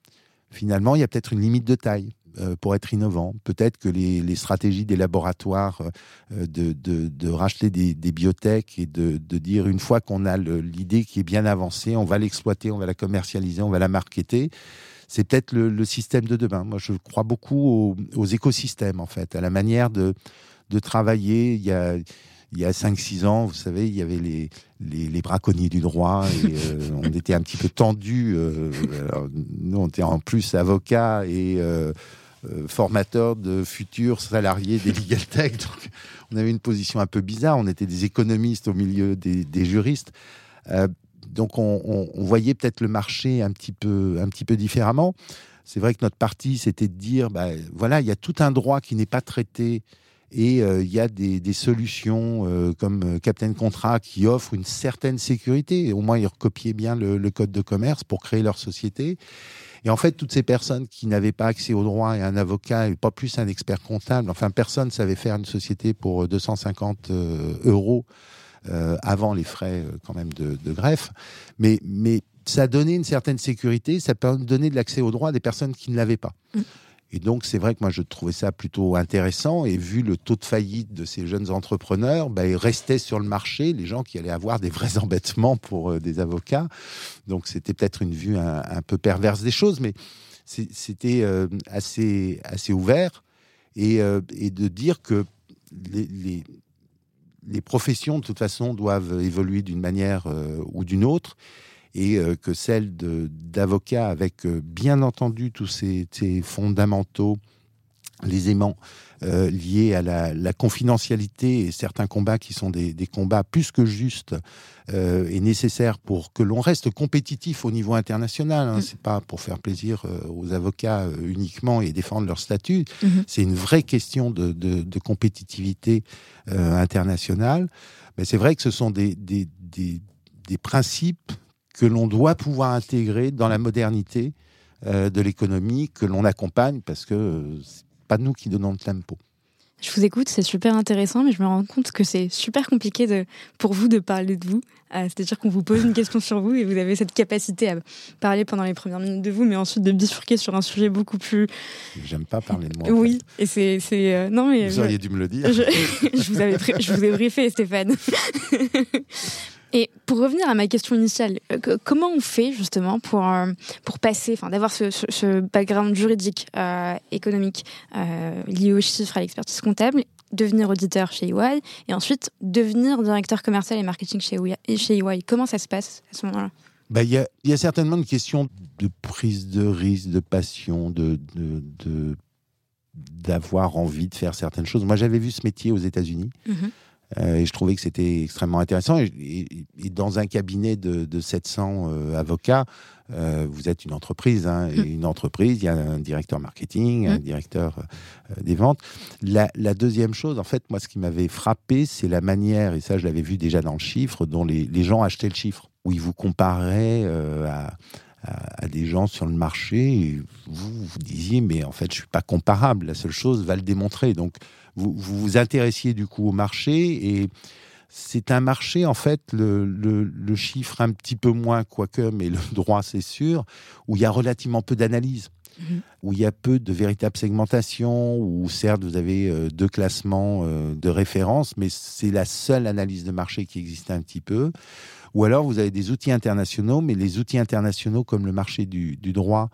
Speaker 2: finalement, il y a peut-être une limite de taille pour être innovant. Peut-être que les, stratégies des laboratoires de, racheter des, des, biotech et de, dire une fois qu'on a l'idée qui est bien avancée, on va l'exploiter, on va la commercialiser, on va la marketer c'est peut-être le, système de demain. Moi, je crois beaucoup aux, écosystèmes, en fait, à la manière de, de travailler. Il y a, il y a 5-6 ans, vous savez, il y avait les, les, braconniers du droit et on était un petit peu tendus. nous, on était en plus avocats et formateurs de futurs salariés des Legal Tech. Donc, on avait une position un peu bizarre. On était des économistes au milieu des, des juristes donc on, voyait peut-être le marché un petit peu, différemment. C'est vrai que notre parti, c'était de dire, bah, voilà, il y a tout un droit qui n'est pas traité et euh, il y a des, solutions euh, comme euh, Captain Contrat qui offrent une certaine sécurité. Au moins, ils recopiaient bien le, code de commerce pour créer leur société. Et en fait, toutes ces personnes qui n'avaient pas accès au droit et un avocat et pas plus un expert comptable, enfin, personne ne savait faire une société pour 250 euros euh, avant les frais euh, quand même de, greffe. Mais, mais ça a donné une certaine sécurité, ça donner de l'accès au droit à des personnes qui ne l'avaient pas. Mm. Et donc, c'est vrai que moi, je trouvais ça plutôt intéressant. Et vu le taux de faillite de ces jeunes entrepreneurs, bah, ils restaient sur le marché les gens qui allaient avoir des vrais embêtements pour euh, des avocats. Donc, c'était peut-être une vue un, peu perverse des choses, mais c'était assez, assez ouvert. Et, et, de dire que les, les, les professions, de toute façon, doivent évoluer d'une manière euh, ou d'une autre, et euh, que celle d'avocat, avec euh, bien entendu tous ces, fondamentaux, les aimants liés à la, confidentialité et certains combats qui sont des, combats plus que justes et nécessaires pour que l'on reste compétitif au niveau international. Hein. Mm. C'est pas pour faire plaisir aux avocats uniquement et défendre leur statut. Mm-hmm. C'est une vraie question de, de compétitivité euh, international, Mais c'est vrai que ce sont des, des, des, des principes que l'on doit pouvoir intégrer dans la modernité euh, de l'économie, que l'on accompagne, parce que euh, pas nous qui donnons le tempo.
Speaker 1: Je vous écoute, c'est super intéressant, mais je me rends compte que c'est super compliqué de, pour vous de parler de vous. Euh, c'est-à-dire qu'on vous pose une question sur vous et vous avez cette capacité à parler pendant les premières minutes de vous, mais ensuite de bifurquer sur un sujet beaucoup plus.
Speaker 2: J'aime pas parler de moi.
Speaker 1: Oui, et c'est. Euh, non, mais.
Speaker 2: Vous auriez dû me le dire.
Speaker 1: Je, vous, avais je vous ai briefé, Stéphane. Et pour revenir à ma question initiale, euh, comment on fait justement pour, euh, pour passer, enfin d'avoir ce, ce, background juridique, euh, économique lié aux chiffres, à l'expertise comptable, devenir auditeur chez EY et ensuite devenir directeur commercial et marketing chez EY, chez EY. Comment ça se passe à ce moment-là?
Speaker 2: Bah, il y, a, y, a, certainement une question de prise de risque, de passion, de, de, d'avoir envie de faire certaines choses. Moi, j'avais vu ce métier aux États-Unis. Mm-hmm. Euh, et je trouvais que c'était extrêmement intéressant. Et, dans un cabinet de, 700 euh, avocats, euh, vous êtes une entreprise. Hein, mm. une entreprise, il y a un directeur marketing, un mm. directeur des ventes. La, deuxième chose, en fait, moi, ce qui m'avait frappé, c'est la manière, et ça, je l'avais vu déjà dans le chiffre, dont les, gens achetaient le chiffre, où ils vous comparaient à à, des gens sur le marché, et vous vous disiez, mais en fait, je suis pas comparable. La seule chose va le démontrer. Donc, vous vous, intéressiez du coup au marché et c'est un marché, en fait, le, le, chiffre un petit peu moins, quoique, mais le droit, c'est sûr, où il y a relativement peu d'analyse, mhm. où il y a peu de véritable segmentation, où certes, vous avez euh, deux classements euh, de référence, mais c'est la seule analyse de marché qui existe un petit peu. Ou alors, vous avez des outils internationaux, mais les outils internationaux comme le marché du, droit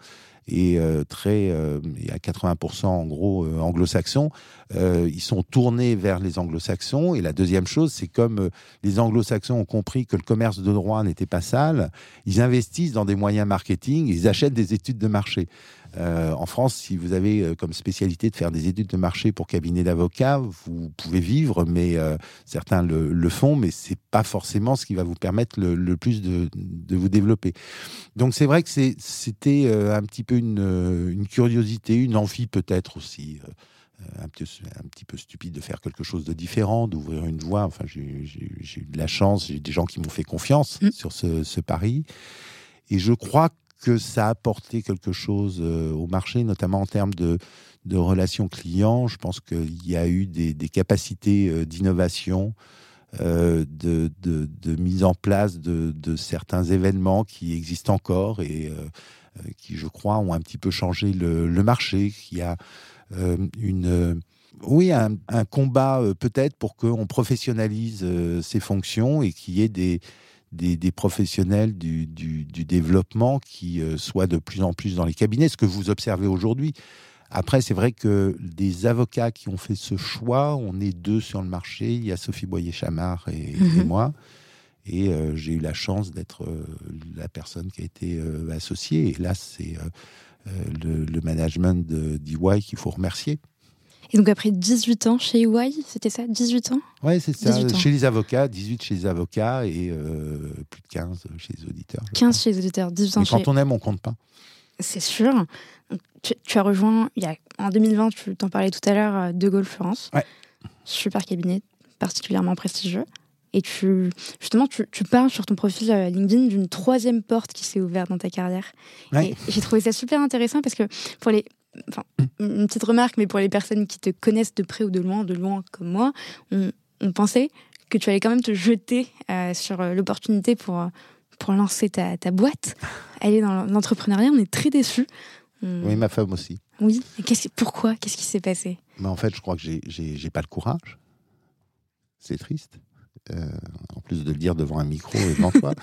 Speaker 2: et euh, très, euh, à 80% en gros euh, anglo-saxons, ils sont tournés vers les anglo-saxons. Et la deuxième chose, c'est comme les anglo-saxons ont compris que le commerce de droit n'était pas sale, ils investissent dans des moyens marketing, ils achètent des études de marché. Euh, en France, si vous avez euh, comme spécialité de faire des études de marché pour cabinet d'avocats, vous pouvez vivre, mais euh, certains le, font, mais c'est pas forcément ce qui va vous permettre le, plus de, vous développer. Donc c'est vrai que c'était un petit peu une, curiosité, une envie peut-être aussi. Un petit, un petit, peu stupide de faire quelque chose de différent, d'ouvrir une voie. Enfin, j'ai eu de la chance, j'ai des gens qui m'ont fait confiance mmh. sur ce, ce, pari. Et je crois que ça a apporté quelque chose euh, au marché, notamment en termes de, relations clients. Je pense qu'il y a eu des, capacités euh, d'innovation, euh, de, mise en place de, certains événements qui existent encore et qui, je crois, ont un petit peu changé le, le marché. Il y a une oui, un combat peut-être pour qu'on professionnalise ces fonctions et qu'il y ait des, des, professionnels du, développement qui euh, soient de plus en plus dans les cabinets, ce que vous observez aujourd'hui. Après, c'est vrai que des avocats qui ont fait ce choix, on est deux sur le marché. Il y a Sophie Boyer-Chamard et,
Speaker 1: Mhm.
Speaker 2: et moi. Et euh, j'ai eu la chance d'être euh, la personne qui a été euh, associée. Et là, c'est le, le management de qu'il faut remercier.
Speaker 1: Et donc après 18 ans chez EY, c'était ça 18 ans
Speaker 2: Ouais, c'est ça.
Speaker 1: 18 ans.
Speaker 2: Chez les avocats, 18 chez les avocats et euh, plus de 15 chez les auditeurs. je
Speaker 1: 15
Speaker 2: crois.
Speaker 1: chez les auditeurs, 18 ans
Speaker 2: Mais
Speaker 1: chez...
Speaker 2: quand on aime, on compte pas.
Speaker 1: C'est sûr. Tu, tu as rejoint, il y a, en 2020, tu t'en parlais tout à l'heure, euh, De Gaulle Florence.
Speaker 2: Ouais.
Speaker 1: Super cabinet, particulièrement prestigieux. Et tu, justement, tu, tu parles sur ton profil euh, LinkedIn d'une troisième porte qui s'est ouverte dans ta carrière.
Speaker 2: Ouais.
Speaker 1: Et j'ai trouvé ça super intéressant parce que pour les, enfin, une petite remarque, mais pour les personnes qui te connaissent de près ou de loin, de loin comme moi, on, on pensait que tu allais quand même te jeter euh, sur euh, l'opportunité pour, euh, pour lancer ta, ta boîte, aller dans l'entrepreneuriat. On est très déçus. On-
Speaker 2: Oui, ma femme aussi.
Speaker 1: oui. Et qu'est-ce- pourquoi? Qu'est-ce qui s'est passé?
Speaker 2: Mais en fait, je crois que j'ai- j'ai j'ai pas le courage. C'est triste. Euh, en plus de le dire devant un micro et devant toi.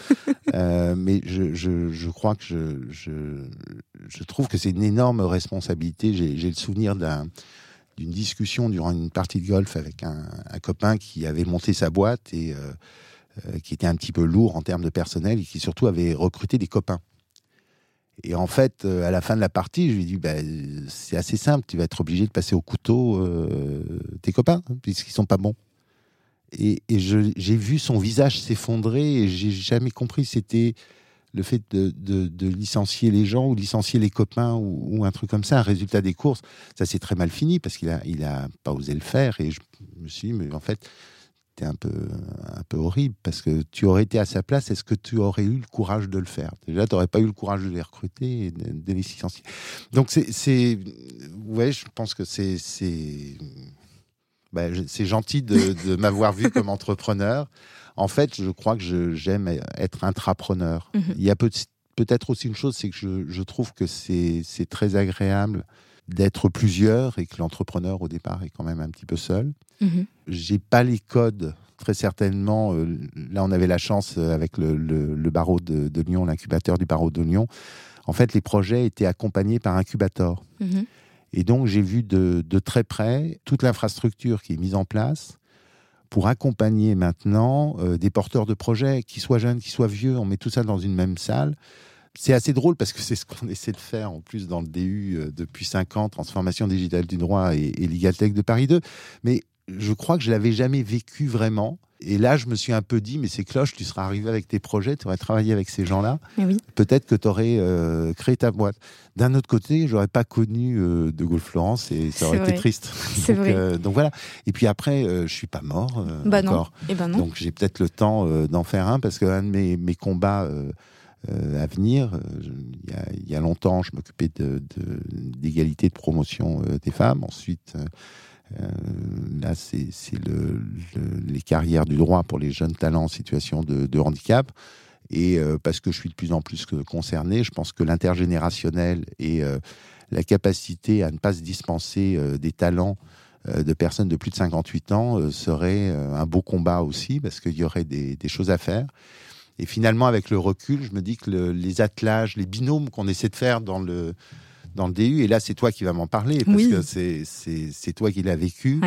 Speaker 2: Euh, mais je, je, je crois que je, je, je trouve que c'est une énorme responsabilité. J'ai le souvenir d'un- d'une discussion durant une partie de golf avec un, un copain qui avait monté sa boîte et euh, euh, qui était un petit peu lourd en termes de personnel et qui surtout avait recruté des copains. Et en fait, euh, à la fin de la partie, je lui ai dit, bah, c'est assez simple, tu vas être obligé de passer au couteau tes copains, puisqu'ils sont pas bons. Et, j'ai vu son visage s'effondrer et j'ai jamais compris c'était le fait de, licencier les gens ou licencier les copains ou, un truc comme ça, un résultat des courses. Ça s'est très mal fini parce qu'il a, il a pas osé le faire et je me suis dit, mais en fait, c'était un peu, un peu horrible parce que tu aurais été à sa place, est-ce que tu aurais eu le courage de le faire? Déjà, tu n'aurais pas eu le courage de les recruter et de, les licencier. Donc, c'est, ouais, je pense que c'est, bah, c'est gentil de, de m'avoir vu comme entrepreneur. En fait, je crois que j'aime être intrapreneur.
Speaker 1: Mhm.
Speaker 2: Il y a peut- peut-être aussi une chose, c'est que je, je trouve que c'est, très agréable d'être plusieurs et que l'entrepreneur au départ est quand même un petit peu seul
Speaker 1: Mhm.
Speaker 2: j'ai pas les codes très certainement. euh, là, on avait la chance euh, avec le, le- le barreau de, de Lyon, l'incubateur du barreau de Lyon. En fait, les projets étaient accompagnés par incubateur.
Speaker 1: Mhm.
Speaker 2: Et donc, j'ai vu de, très près toute l'infrastructure qui est mise en place pour accompagner maintenant euh, des porteurs de projets, qui soient jeunes, qui soient vieux. On met tout ça dans une même salle. C'est assez drôle parce que c'est ce qu'on essaie de faire en plus dans le DU euh, depuis 5 ans, Transformation digitale du droit et, et Legaltech de Paris 2. Mais je crois que je l'avais jamais vécu vraiment. Et là, je me suis un peu dit, mais c'est cloche, tu seras arrivé avec tes projets, tu aurais travaillé avec ces gens-là
Speaker 1: oui.
Speaker 2: peut-être que tu aurais euh, créé ta boîte. D'un autre côté, j'aurais pas connu euh, De Gaulle Florence et ça aurait été triste. Donc,
Speaker 1: vrai.
Speaker 2: euh, donc voilà. Et puis après, je suis pas mort
Speaker 1: Bah non.
Speaker 2: encore.
Speaker 1: Eh ben non.
Speaker 2: Donc j'ai peut-être le temps d'en faire un parce qu'un de mes, mes combats à venir, je- il y, a, il y a longtemps, je m'occupais de, de- d'égalité de promotion des femmes. Ensuite, là, c'est, c'est le, le- les carrières du droit pour les jeunes talents en situation de, handicap. Et euh, parce que je suis de plus en plus concerné, je pense que l'intergénérationnel et euh, la capacité à ne pas se dispenser euh, des talents euh, de personnes de plus de 58 ans euh, serait euh, un beau combat aussi, parce qu'il y aurait des, choses à faire. Et finalement, avec le recul, je me dis que le- les attelages, les binômes qu'on essaie de faire dans le, dans le DU, et là, c'est toi qui vas m'en parler, parce
Speaker 1: Oui.
Speaker 2: que c'est- toi qui l'as vécu,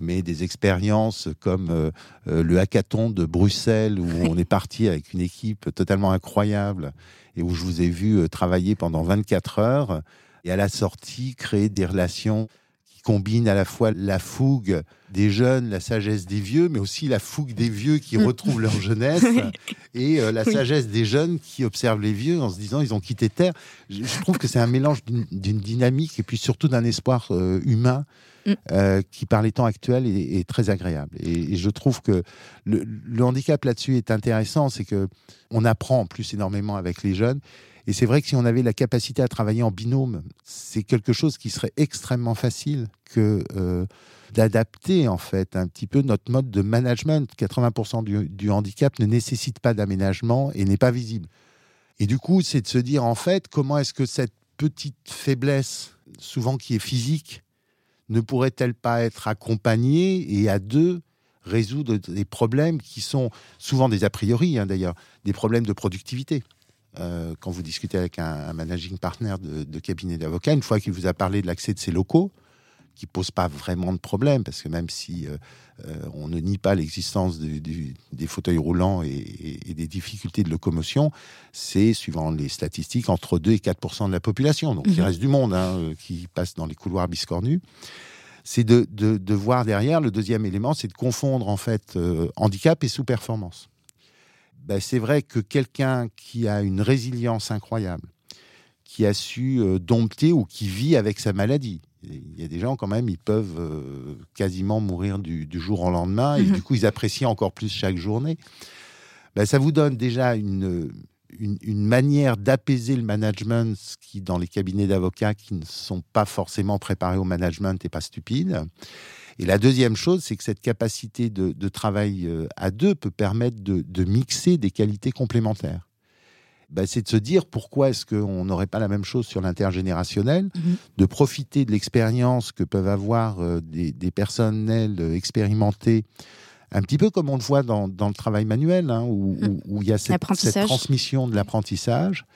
Speaker 2: mais des expériences comme euh, euh, le hackathon de Bruxelles, où on est parti avec une équipe totalement incroyable, et où je vous ai vu euh, travailler pendant 24 heures, et à la sortie, créer des relations qui combinent à la fois la fougue des jeunes, la sagesse des vieux, mais aussi la fougue des vieux qui
Speaker 1: Mm.
Speaker 2: retrouvent leur jeunesse, et euh, la sagesse des jeunes qui observent les vieux en se disant ils ont quitté Terre. Je, je trouve que c'est un mélange d'une- dynamique et puis surtout d'un espoir euh, humain
Speaker 1: Mm.
Speaker 2: euh, qui, par les temps actuels, est, est très agréable. Et, et je trouve que le, le handicap là-dessus est intéressant, c'est que on apprend en plus énormément avec les jeunes. Et c'est vrai que si on avait la capacité à travailler en binôme, c'est quelque chose qui serait extrêmement facile que euh, d'adapter en fait un petit peu notre mode de management. 80% du, handicap ne nécessite pas d'aménagement et n'est pas visible. Et du coup, c'est de se dire en fait comment est-ce que cette petite faiblesse, souvent qui est physique, ne pourrait-elle pas être accompagnée et à deux résoudre des problèmes qui sont souvent des a priori hein, d'ailleurs, des problèmes de productivité? Euh, quand vous discutez avec un, managing partner de, cabinet d'avocat, une fois qu'il vous a parlé de l'accès de ses locaux, qui pose pas vraiment de problème, parce que même si euh, euh, on ne nie pas l'existence des fauteuils roulants et, des difficultés de locomotion, c'est, suivant les statistiques, entre 2 et 4% de la population. Donc il mhm. reste du monde hein, qui passe dans les couloirs biscornus. C'est de, de, voir derrière, le deuxième élément, c'est de confondre en fait handicap et sous-performance. Ben, c'est vrai que quelqu'un qui a une résilience incroyable, qui a su euh, dompter ou qui vit avec sa maladie. Il y a des gens quand même, ils peuvent euh, quasiment mourir du, jour au lendemain et mhm. du coup ils apprécient encore plus chaque journée. Ben, ça vous donne déjà une, une, manière d'apaiser le management qui, dans les cabinets d'avocats qui ne sont pas forcément préparés au management, n'est pas stupide. Et la deuxième chose, c'est que cette capacité de, travail euh, à deux peut permettre de, mixer des qualités complémentaires. Ben, c'est de se dire pourquoi est-ce qu'on n'aurait pas la même chose sur l'intergénérationnel, mhm. de profiter de l'expérience que peuvent avoir euh, des, des personnels expérimentés, un petit peu comme on le voit dans, le travail manuel, hein, mhm. où, il y a cette, transmission de l'apprentissage,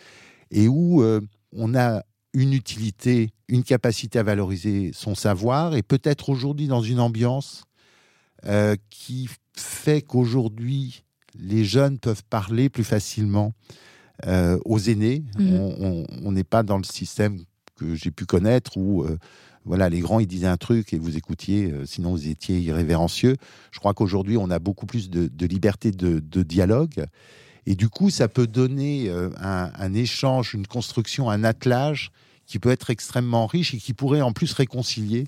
Speaker 2: et où euh, on a une utilité, une capacité à valoriser son savoir, et peut-être aujourd'hui dans une ambiance euh, qui fait qu'aujourd'hui, les jeunes peuvent parler plus facilement euh, aux aînés. Mhm. On n'est pas dans le système que j'ai pu connaître où euh, voilà, les grands ils disaient un truc et vous écoutiez, sinon vous étiez irrévérencieux. Je crois qu'aujourd'hui on a beaucoup plus de, liberté de, dialogue et du coup ça peut donner un, un, échange, une construction, un attelage qui peut être extrêmement riche et qui pourrait en plus réconcilier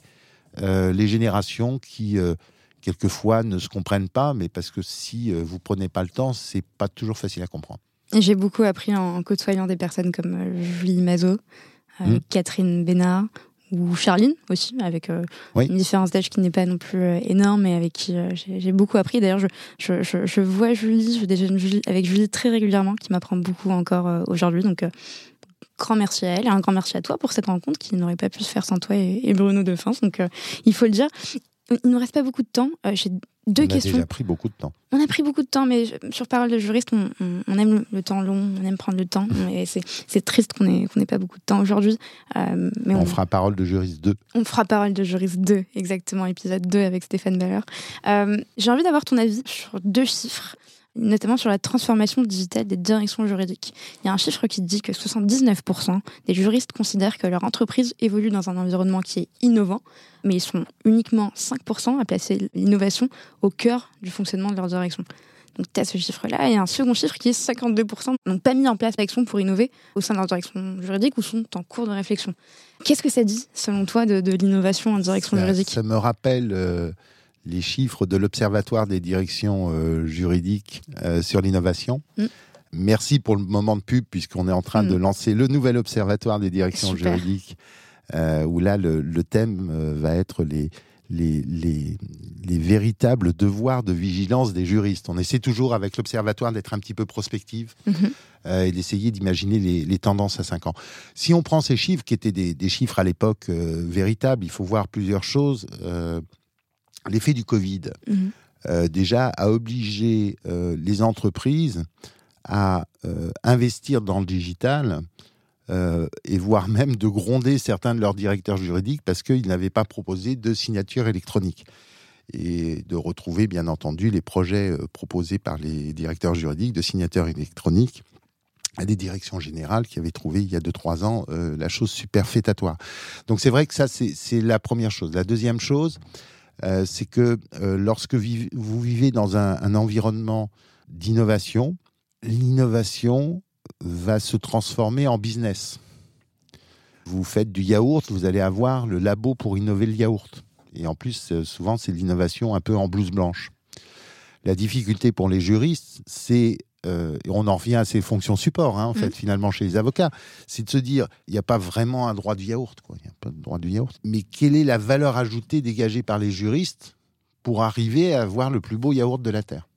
Speaker 2: euh, les générations qui euh, quelquefois ne se comprennent pas, mais parce que si euh, vous prenez pas le temps, c'est pas toujours facile à comprendre.
Speaker 1: J'ai beaucoup appris en côtoyant des personnes comme Julie Mazot, mmh. Catherine Bénard ou Charline aussi, avec une différence d'âge qui n'est pas non plus énorme, mais avec qui j'ai beaucoup appris. D'ailleurs, je, je, je, je, vois Julie, je déjeune Julie, avec Julie très régulièrement, qui m'apprend beaucoup encore aujourd'hui. Donc, grand merci à elle et un grand merci à toi pour cette rencontre qui n'aurait pas pu se faire sans toi et, Bruno de France. Donc, euh, il faut le dire. Il ne nous reste pas beaucoup de temps. Euh, j'ai deux questions.
Speaker 2: On a déjà pris beaucoup de temps.
Speaker 1: On a pris beaucoup de temps, mais sur parole de juriste, on, aime le temps long, on aime prendre le temps. Et c'est triste qu'on n'ait pas beaucoup de temps aujourd'hui.
Speaker 2: Euh, mais on, fera parole de juriste 2.
Speaker 1: On fera parole de juriste 2, exactement, épisode 2 avec Stéphane Baller. J'ai envie d'avoir ton avis sur deux chiffres notamment sur la transformation digitale des directions juridiques. Il y a un chiffre qui dit que 79% des juristes considèrent que leur entreprise évolue dans un environnement qui est innovant, mais ils sont uniquement 5% à placer l'innovation au cœur du fonctionnement de leur direction. Donc tu as ce chiffre-là et un second chiffre qui est 52% n'ont pas mis en place l'action pour innover au sein de leur direction juridique ou sont en cours de réflexion. Qu'est-ce que ça dit, selon toi, de, l'innovation en direction juridique?
Speaker 2: Ça me rappelle... Euh, les chiffres de l'Observatoire des directions euh, juridiques euh, sur l'innovation. Mm. Merci pour le moment de pub, puisqu'on est en train de mm. lancer le nouvel Observatoire des directions juridiques, euh, où là, le, thème va être les, les, les, véritables devoirs de vigilance des juristes. On essaie toujours avec l'Observatoire d'être un petit peu prospective mm-hmm. et d'essayer d'imaginer les, tendances à 5 ans. Si on prend ces chiffres, qui étaient des, des chiffres à l'époque véritables, il faut voir plusieurs choses l'effet du Covid, mhm. euh, déjà, a obligé euh, les entreprises à euh, investir dans le digital et voire même de gronder certains de leurs directeurs juridiques parce qu'ils n'avaient pas proposé de signature électronique. Et de retrouver, bien entendu, les projets proposés par les directeurs juridiques de signature électronique à des directions générales qui avaient trouvé il y a 2-3 ans la chose superfétatoire. Donc c'est vrai que ça, c'est la première chose. La deuxième chose, euh, c'est que euh, lorsque vous vivez dans un, environnement d'innovation, l'innovation va se transformer en business. Vous faites du yaourt, vous allez avoir le labo pour innover le yaourt. Et en plus, euh, souvent, c'est l'innovation un peu en blouse blanche. La difficulté pour les juristes, c'est euh, on en revient à ces fonctions support, hein, en fait, mmh. finalement, chez les avocats, c'est de se dire, il n'y a pas vraiment un droit du yaourt, Il n'y a pas de droit du yaourt. Mais quelle est la valeur ajoutée dégagée par les juristes pour arriver à avoir le plus beau yaourt de la Terre?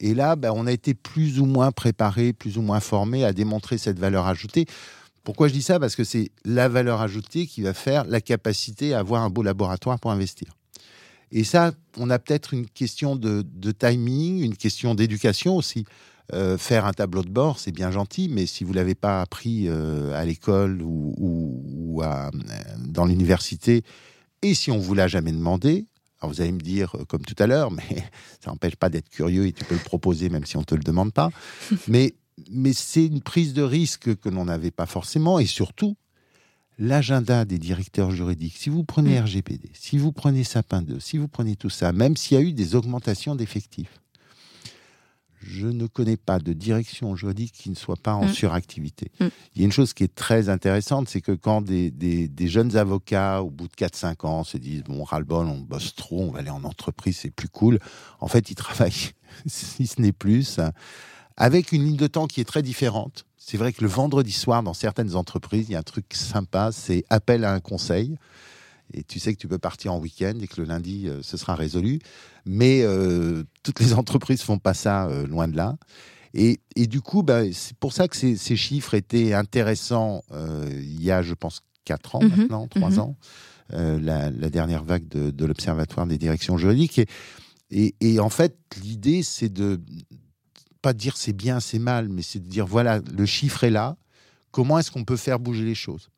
Speaker 2: Et là, ben, on a été plus ou moins préparé, plus ou moins formé à démontrer cette valeur ajoutée. Pourquoi je dis ça? Parce que c'est la valeur ajoutée qui va faire la capacité à avoir un beau laboratoire pour investir. Et ça, on a peut-être une question de, timing, une question d'éducation aussi. Euh, faire un tableau de bord, c'est bien gentil, mais si vous l'avez pas appris euh, à l'école ou, dans l'université, et si on vous l'a jamais demandé, alors vous allez me dire, euh, comme tout à l'heure, mais ça n'empêche pas d'être curieux et tu peux le proposer même si on ne te le demande pas. mais mais c'est une prise de risque que l'on n'avait pas forcément. Et surtout, l'agenda des directeurs juridiques, si vous prenez mm. RGPD, si vous prenez Sapin 2, si vous prenez tout ça, même s'il y a eu des augmentations d'effectifs, je ne connais pas de direction juridique qui ne soit pas en mm. suractivité. Mm. Il y a une chose qui est très intéressante, c'est que quand des, jeunes avocats, au bout de 4-5 ans, se disent Bon, ras-le-bol, on bosse trop, on va aller en entreprise, c'est plus cool. En fait, ils travaillent, si ce n'est plus, avec une ligne de temps qui est très différente. C'est vrai que le vendredi soir, dans certaines entreprises, il y a un truc sympa, c'est appel à un conseil. Et tu sais que tu peux partir en week-end et que le lundi, euh, ce sera résolu. Mais euh, toutes les entreprises font pas ça, euh, loin de là. Et, du coup, bah, c'est pour ça que ces, chiffres étaient intéressants il y a, je pense, 4 ans mhm. maintenant, 3 mhm. ans, la, dernière vague de, l'Observatoire des directions juridiques. et en fait, l'idée, c'est de, pas dire c'est bien, c'est mal, mais c'est de dire voilà, le chiffre est là. Comment est-ce qu'on peut faire bouger les choses?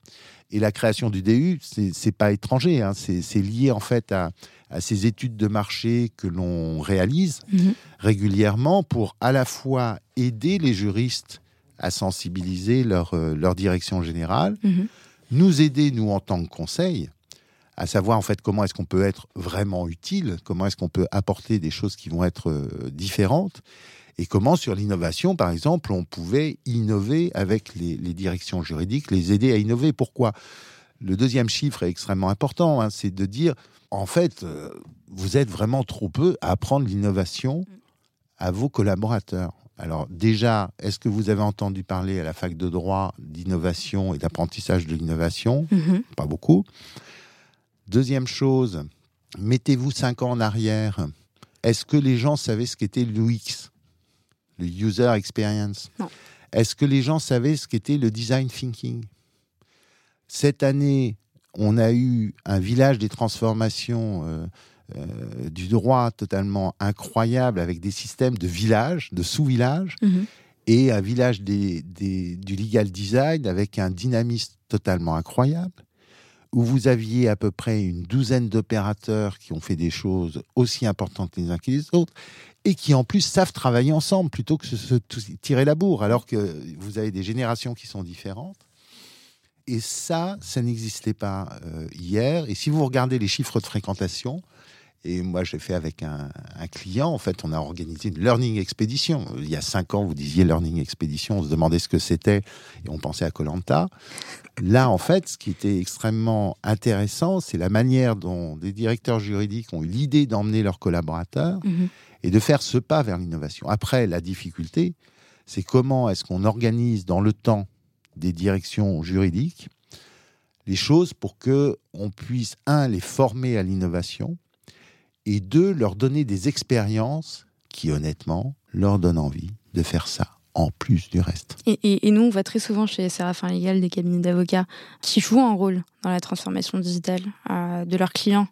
Speaker 2: Et la création du DU, c'est pas étranger, hein, c'est lié en fait à, ces études de marché que l'on réalise mhm. régulièrement pour à la fois aider les juristes à sensibiliser leur, euh, leur direction générale, mhm. nous aider, nous, en tant que conseil, à savoir en fait comment est-ce qu'on peut être vraiment utile, comment est-ce qu'on peut apporter des choses qui vont être euh, différentes, et comment sur l'innovation, par exemple, on pouvait innover avec les, directions juridiques, les aider à innover? Pourquoi? Le deuxième chiffre est extrêmement important, hein, c'est de dire, en fait, euh, vous êtes vraiment trop peu à apprendre l'innovation à vos collaborateurs. Alors déjà, est-ce que vous avez entendu parler à la fac de droit d'innovation et d'apprentissage de l'innovation? Mm-hmm. Pas beaucoup. Deuxième chose, mettez-vous cinq ans en arrière. Est-ce que les gens savaient ce qu'était l'UX le user experience. Est-ce que les gens savaient ce qu'était le design thinking? Cette année, on a eu un village des transformations euh, euh, du droit totalement incroyable avec des systèmes de villages, de sous-villages, mhm. et un village des, du legal design avec un dynamisme totalement incroyable où vous aviez à peu près une douzaine d'opérateurs qui ont fait des choses aussi importantes les uns que les autres, et qui en plus savent travailler ensemble plutôt que se, tirer la bourre, alors que vous avez des générations qui sont différentes. Et ça, ça n'existait pas euh, hier. Et si vous regardez les chiffres de fréquentation, et moi j'ai fait avec un, client, en fait, on a organisé une learning expédition. Il y a cinq ans, vous disiez learning expédition, on se demandait ce que c'était, et on pensait à Colanta. Là, en fait, ce qui était extrêmement intéressant, c'est la manière dont des directeurs juridiques ont eu l'idée d'emmener leurs collaborateurs. Mhm et de faire ce pas vers l'innovation. Après, la difficulté, c'est comment est-ce qu'on organise dans le temps des directions juridiques les choses pour que on puisse un les former à l'innovation et deux leur donner des expériences qui honnêtement leur donnent envie de faire ça en plus du reste.
Speaker 1: Et, nous, on voit très souvent chez Séraphin Légal des cabinets d'avocats qui jouent un rôle dans la transformation digitale euh, de leurs clients,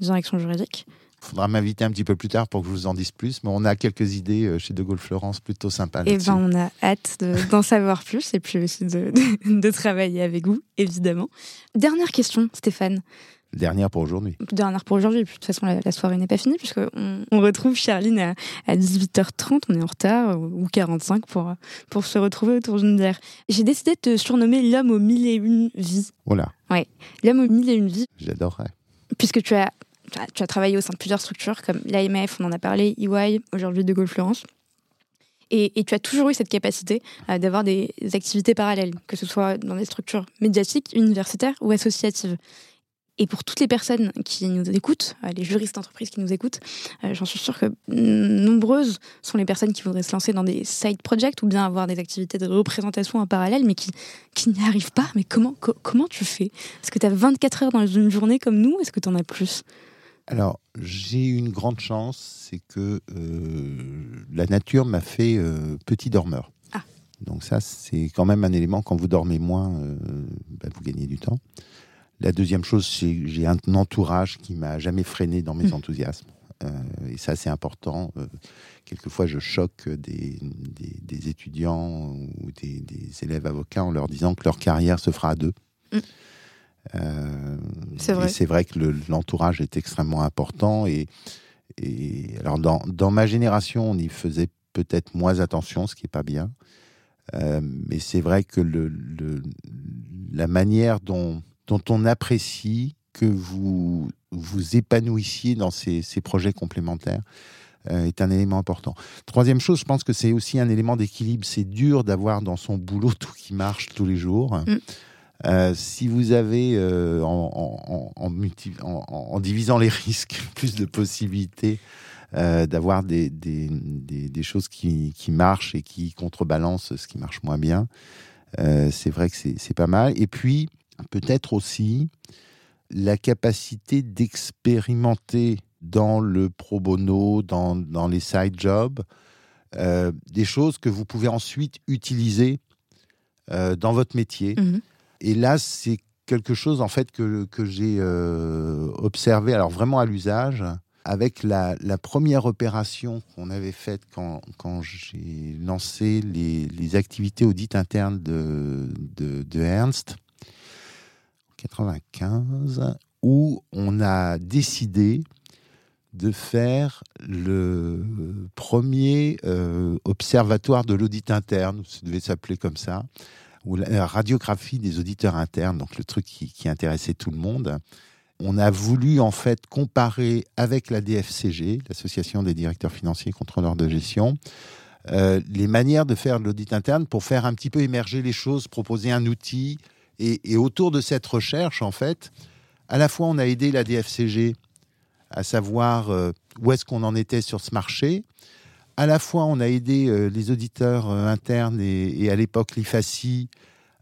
Speaker 1: direction juridique.
Speaker 2: Il faudra m'inviter un petit peu plus tard pour que je vous en dise plus, mais on a quelques idées euh, chez De Gaulle Florence plutôt sympas.
Speaker 1: Eh ben, on a hâte d'en savoir plus et puis aussi de, travailler avec vous, évidemment. Dernière question, Stéphane.
Speaker 2: Dernière pour aujourd'hui.
Speaker 1: Dernière pour aujourd'hui. De toute façon, la, soirée n'est pas finie puisqu'on on retrouve Charline à, à, 18h30. On est en retard ou 45 pour, pour se retrouver autour d'une bière. J'ai décidé de te surnommer l'homme aux mille et une vies.
Speaker 2: Voilà.
Speaker 1: Ouais. L'homme aux mille et une vies.
Speaker 2: J'adorerais.
Speaker 1: Puisque tu as tu as travaillé au sein de plusieurs structures comme l'AMF, on en a parlé, EY, aujourd'hui de Gaulle Florence. Et, tu as toujours eu cette capacité euh, d'avoir des activités parallèles, que ce soit dans des structures médiatiques, universitaires ou associatives. Et pour toutes les personnes qui nous écoutent, euh, les juristes d'entreprise qui nous écoutent, euh, j'en suis sûre que nombreuses sont les personnes qui voudraient se lancer dans des side projects ou bien avoir des activités de représentation en parallèle, mais qui, qui n'y arrivent pas. Mais comment, comment tu fais? Est-ce que tu as 24 heures dans une journée comme nous Est-ce que tu en as plus?
Speaker 2: Alors, j'ai une grande chance, c'est que euh, la nature m'a fait euh, petit dormeur. Ah. Donc ça, c'est quand même un élément. Quand vous dormez moins, euh, bah, vous gagnez du temps. La deuxième chose, c'est que j'ai un entourage qui m'a jamais freiné dans mes mmh. enthousiasmes. et ça, c'est important. quelquefois, je choque des, des, étudiants ou des, élèves avocats en leur disant que leur carrière se fera à deux. Mmh. c'est vrai. C'est vrai que l'entourage est extrêmement important et, et alors dans, dans, ma génération, on y faisait peut-être moins attention, ce qui est pas bien. Euh, mais c'est vrai que le, le, la manière dont, dont on apprécie que vous vous épanouissiez dans ces, ces projets complémentaires euh, est un élément important. Troisième chose, je pense que c'est aussi un élément d'équilibre. C'est dur d'avoir dans son boulot tout qui marche tous les jours. Mm. Euh, si vous avez, euh, en, en, en, divisant les risques, plus de possibilités d'avoir des, des, des, choses qui, qui, marchent et qui contrebalancent ce qui marche moins bien, c'est vrai que c'est pas mal. Et puis, peut-être aussi la capacité d'expérimenter dans le pro bono, dans, dans les side jobs, des choses que vous pouvez ensuite utiliser dans votre métier. Mmh et là, c'est quelque chose en fait que, que j'ai euh, observé, alors vraiment à l'usage, avec la, la, première opération qu'on avait faite quand, quand j'ai lancé les, les, activités audit internes de, de, de Ernst, 95, où on a décidé de faire le premier euh, observatoire de l'audit interne, ça devait s'appeler comme ça, ou la radiographie des auditeurs internes, donc le truc qui, intéressait tout le monde. On a voulu en fait comparer avec la DFCG, l'Association des directeurs financiers et contrôleurs de gestion, euh, les manières de faire l'audit interne pour faire un petit peu émerger les choses, proposer un outil. Et, autour de cette recherche, en fait, à la fois on a aidé la DFCG à savoir euh, où est-ce qu'on en était sur ce marché, à la fois, on a aidé euh, les auditeurs euh, internes et, à l'époque l'IFACI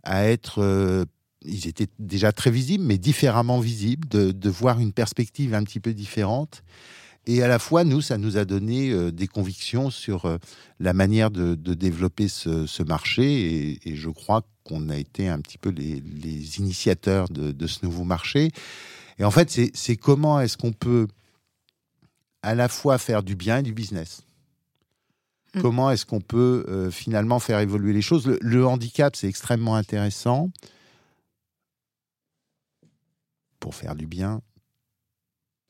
Speaker 2: à être, ils étaient déjà très visibles, mais différemment visibles, de, voir une perspective un petit peu différente. Et à la fois, nous, ça nous a donné des convictions sur la manière de, développer ce, marché. Et, je crois qu'on a été un petit peu les, initiateurs de, de, ce nouveau marché. Et en fait, c'est comment est-ce qu'on peut à la fois faire du bien et du business. Mm. Comment est-ce qu'on peut euh, finalement faire évoluer les choses le, handicap, c'est extrêmement intéressant pour faire du bien.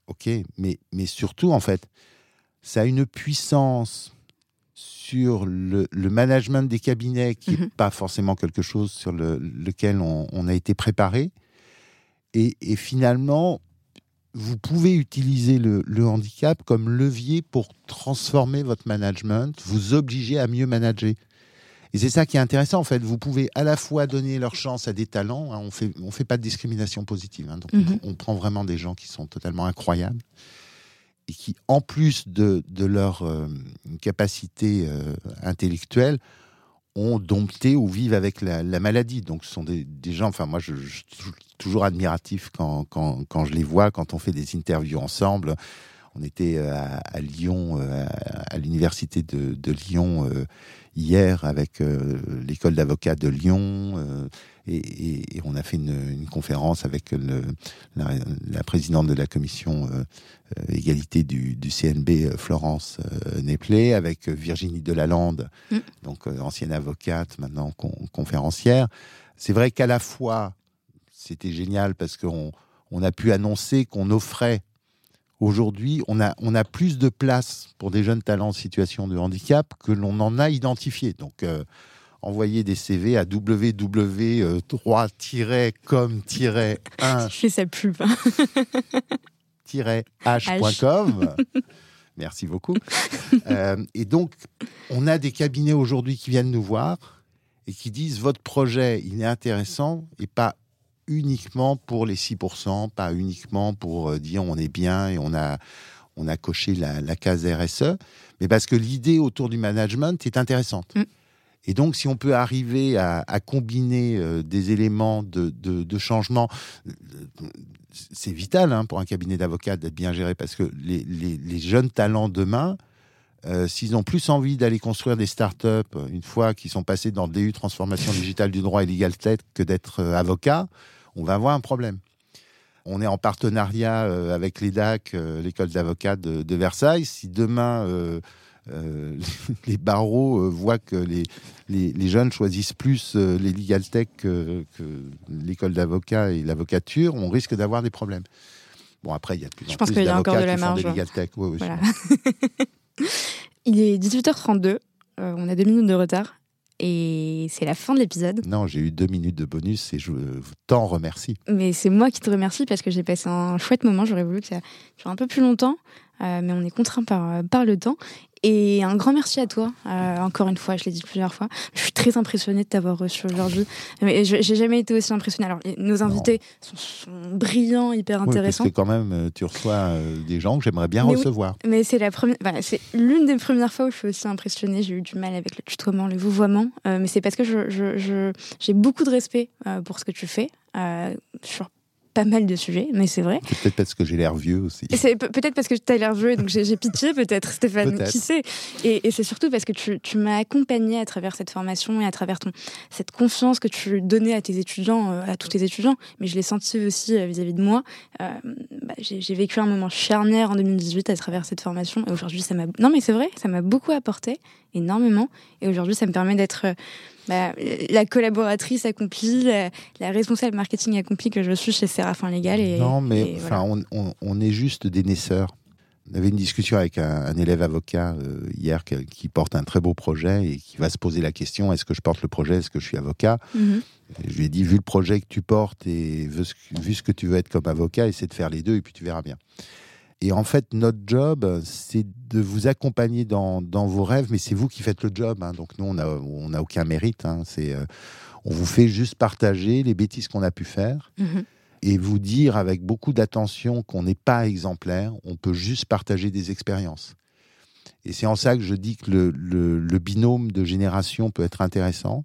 Speaker 2: Ok, mais, mais surtout, en fait, ça a une puissance sur le, management des cabinets qui n'est mm-hmm. pas forcément quelque chose sur lequel on, a été préparé. Et, et finalement, vous pouvez utiliser le, handicap comme levier pour transformer votre management, vous obliger à mieux manager. Et c'est ça qui est intéressant en fait. Vous pouvez à la fois donner leur chance à des talents. Hein, on fait on fait pas de discrimination positive. Hein, donc mhm. on, prend vraiment des gens qui sont totalement incroyables et qui, en plus de, de leur euh, capacité euh, intellectuelle, ont dompté ou vivent avec la, maladie. Donc ce sont des, gens. Enfin moi je, je, toujours admiratif quand, quand, quand, je les vois, quand on fait des interviews ensemble. On était euh, à, Lyon, euh, à, l'université de, de, Lyon euh, hier avec l'école d'avocats de Lyon et, et, on a fait une, une conférence avec le, la, présidente de la commission égalité du, du, CNB, Florence Néplet, avec Virginie Delalande, mm. donc ancienne avocate, maintenant conférencière. C'est vrai qu'à la fois c'était génial parce qu'on on a pu annoncer qu'on offrait aujourd'hui, on a, on a plus de place pour des jeunes talents en situation de handicap que l'on en a identifié. Donc, euh, envoyer des CV à www.3-com-1
Speaker 1: Je fais pub.
Speaker 2: h.com. Merci beaucoup. Euh, et donc, on a des cabinets aujourd'hui qui viennent nous voir et qui disent votre projet, il est intéressant et pas uniquement pour les 6%, pas uniquement pour euh, dire on est bien et on a, on a coché la, case RSE, mais parce que l'idée autour du management est intéressante. Mm. Et donc, si on peut arriver à, combiner euh, des éléments de, de, changement, euh, c'est vital hein, pour un cabinet d'avocats d'être bien géré parce que les, les, jeunes talents demain, s'ils ont plus envie d'aller construire des startups une fois qu'ils sont passés dans le DU transformation digitale du droit et legal tech que d'être avocats, on va avoir un problème. on est en partenariat avec l'EDAC, l'école d'avocats de, Versailles. Si demain les barreaux voient que les, les, jeunes choisissent plus les Legal Tech que, l'école d'avocats et l'avocature, on risque d'avoir des problèmes. Bon, après, il y a de plus
Speaker 1: en Je pense qu'il y a encore de la marge. il est 18h32. on a deux minutes de retard. Et c'est la fin de l'épisode.
Speaker 2: Non, j'ai eu deux minutes de bonus et je t'en remercie.
Speaker 1: Mais c'est moi qui te remercie parce que j'ai passé un chouette moment. J'aurais voulu que ça dure un peu plus longtemps, euh, mais on est contraint par, par le temps. Et un grand merci à toi, euh, encore une fois, je l'ai dit plusieurs fois. Je suis très impressionnée de t'avoir reçu aujourd'hui. J'ai jamais été aussi impressionnée. Alors, nos invités sont, brillants, hyper intéressants.
Speaker 2: parce que quand même, euh, tu reçois euh, des gens que j'aimerais bien recevoir.
Speaker 1: mais c'est la première, c'est l'une des premières fois où je suis aussi impressionnée. J'ai eu du mal avec le tutoiement, le vouvoiement, mais c'est parce que j'ai je, je, beaucoup de respect pour ce que tu fais. sur pas mal de sujets, mais c'est vrai.
Speaker 2: Peut-être parce que j'ai l'air vieux aussi.
Speaker 1: C'est peut-être parce que tu as l'air vieux, donc j'ai pitié peut-être, Stéphane, qui sait. Et, c'est surtout parce que tu, tu m'as accompagné à travers cette formation et à travers ton, cette confiance que tu donnais à tes étudiants, euh, à tous tes étudiants, mais je l'ai senti aussi euh, vis-à-vis de moi. Euh, bah, j'ai vécu un moment charnière en 2018 à travers cette formation, et aujourd'hui, ça m'a... Non mais c'est vrai, ça m'a beaucoup apporté, énormément, et aujourd'hui, ça me permet d'être bah, la collaboratrice accomplie, la, responsable marketing accomplie que je suis chez Séraphin Légal. Et,
Speaker 2: non, mais enfin, on, est juste des naisseurs. On avait une discussion avec un, élève avocat euh, hier qui, porte un très beau projet et qui va se poser la question est-ce que je porte le projet Est-ce que je suis avocat? Mhm. Je lui ai dit vu le projet que tu portes et vu ce que tu veux être comme avocat, essaie de faire les deux et puis tu verras bien. Et en fait, notre job, c'est de vous accompagner dans, vos rêves, mais c'est vous qui faites le job. Hein. Donc nous, on n'a on a aucun mérite. Hein. C'est, euh, on vous fait juste partager les bêtises qu'on a pu faire. Mhm. Et vous dire avec beaucoup d'attention qu'on n'est pas exemplaire, on peut juste partager des expériences. Et c'est en ça que je dis que le, le, binôme de génération peut être intéressant.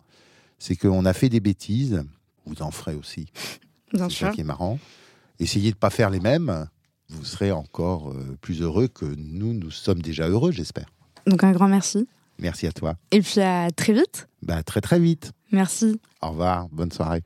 Speaker 2: C'est qu'on a fait des bêtises, vous en ferez aussi. C'est ça qui est marrant. Essayez de ne pas faire les mêmes, vous serez encore euh, plus heureux que nous, nous sommes déjà heureux, j'espère.
Speaker 1: Donc un grand merci.
Speaker 2: Merci à toi.
Speaker 1: Et puis à très vite.
Speaker 2: Bah, très très vite.
Speaker 1: Merci.
Speaker 2: Au revoir, bonne soirée.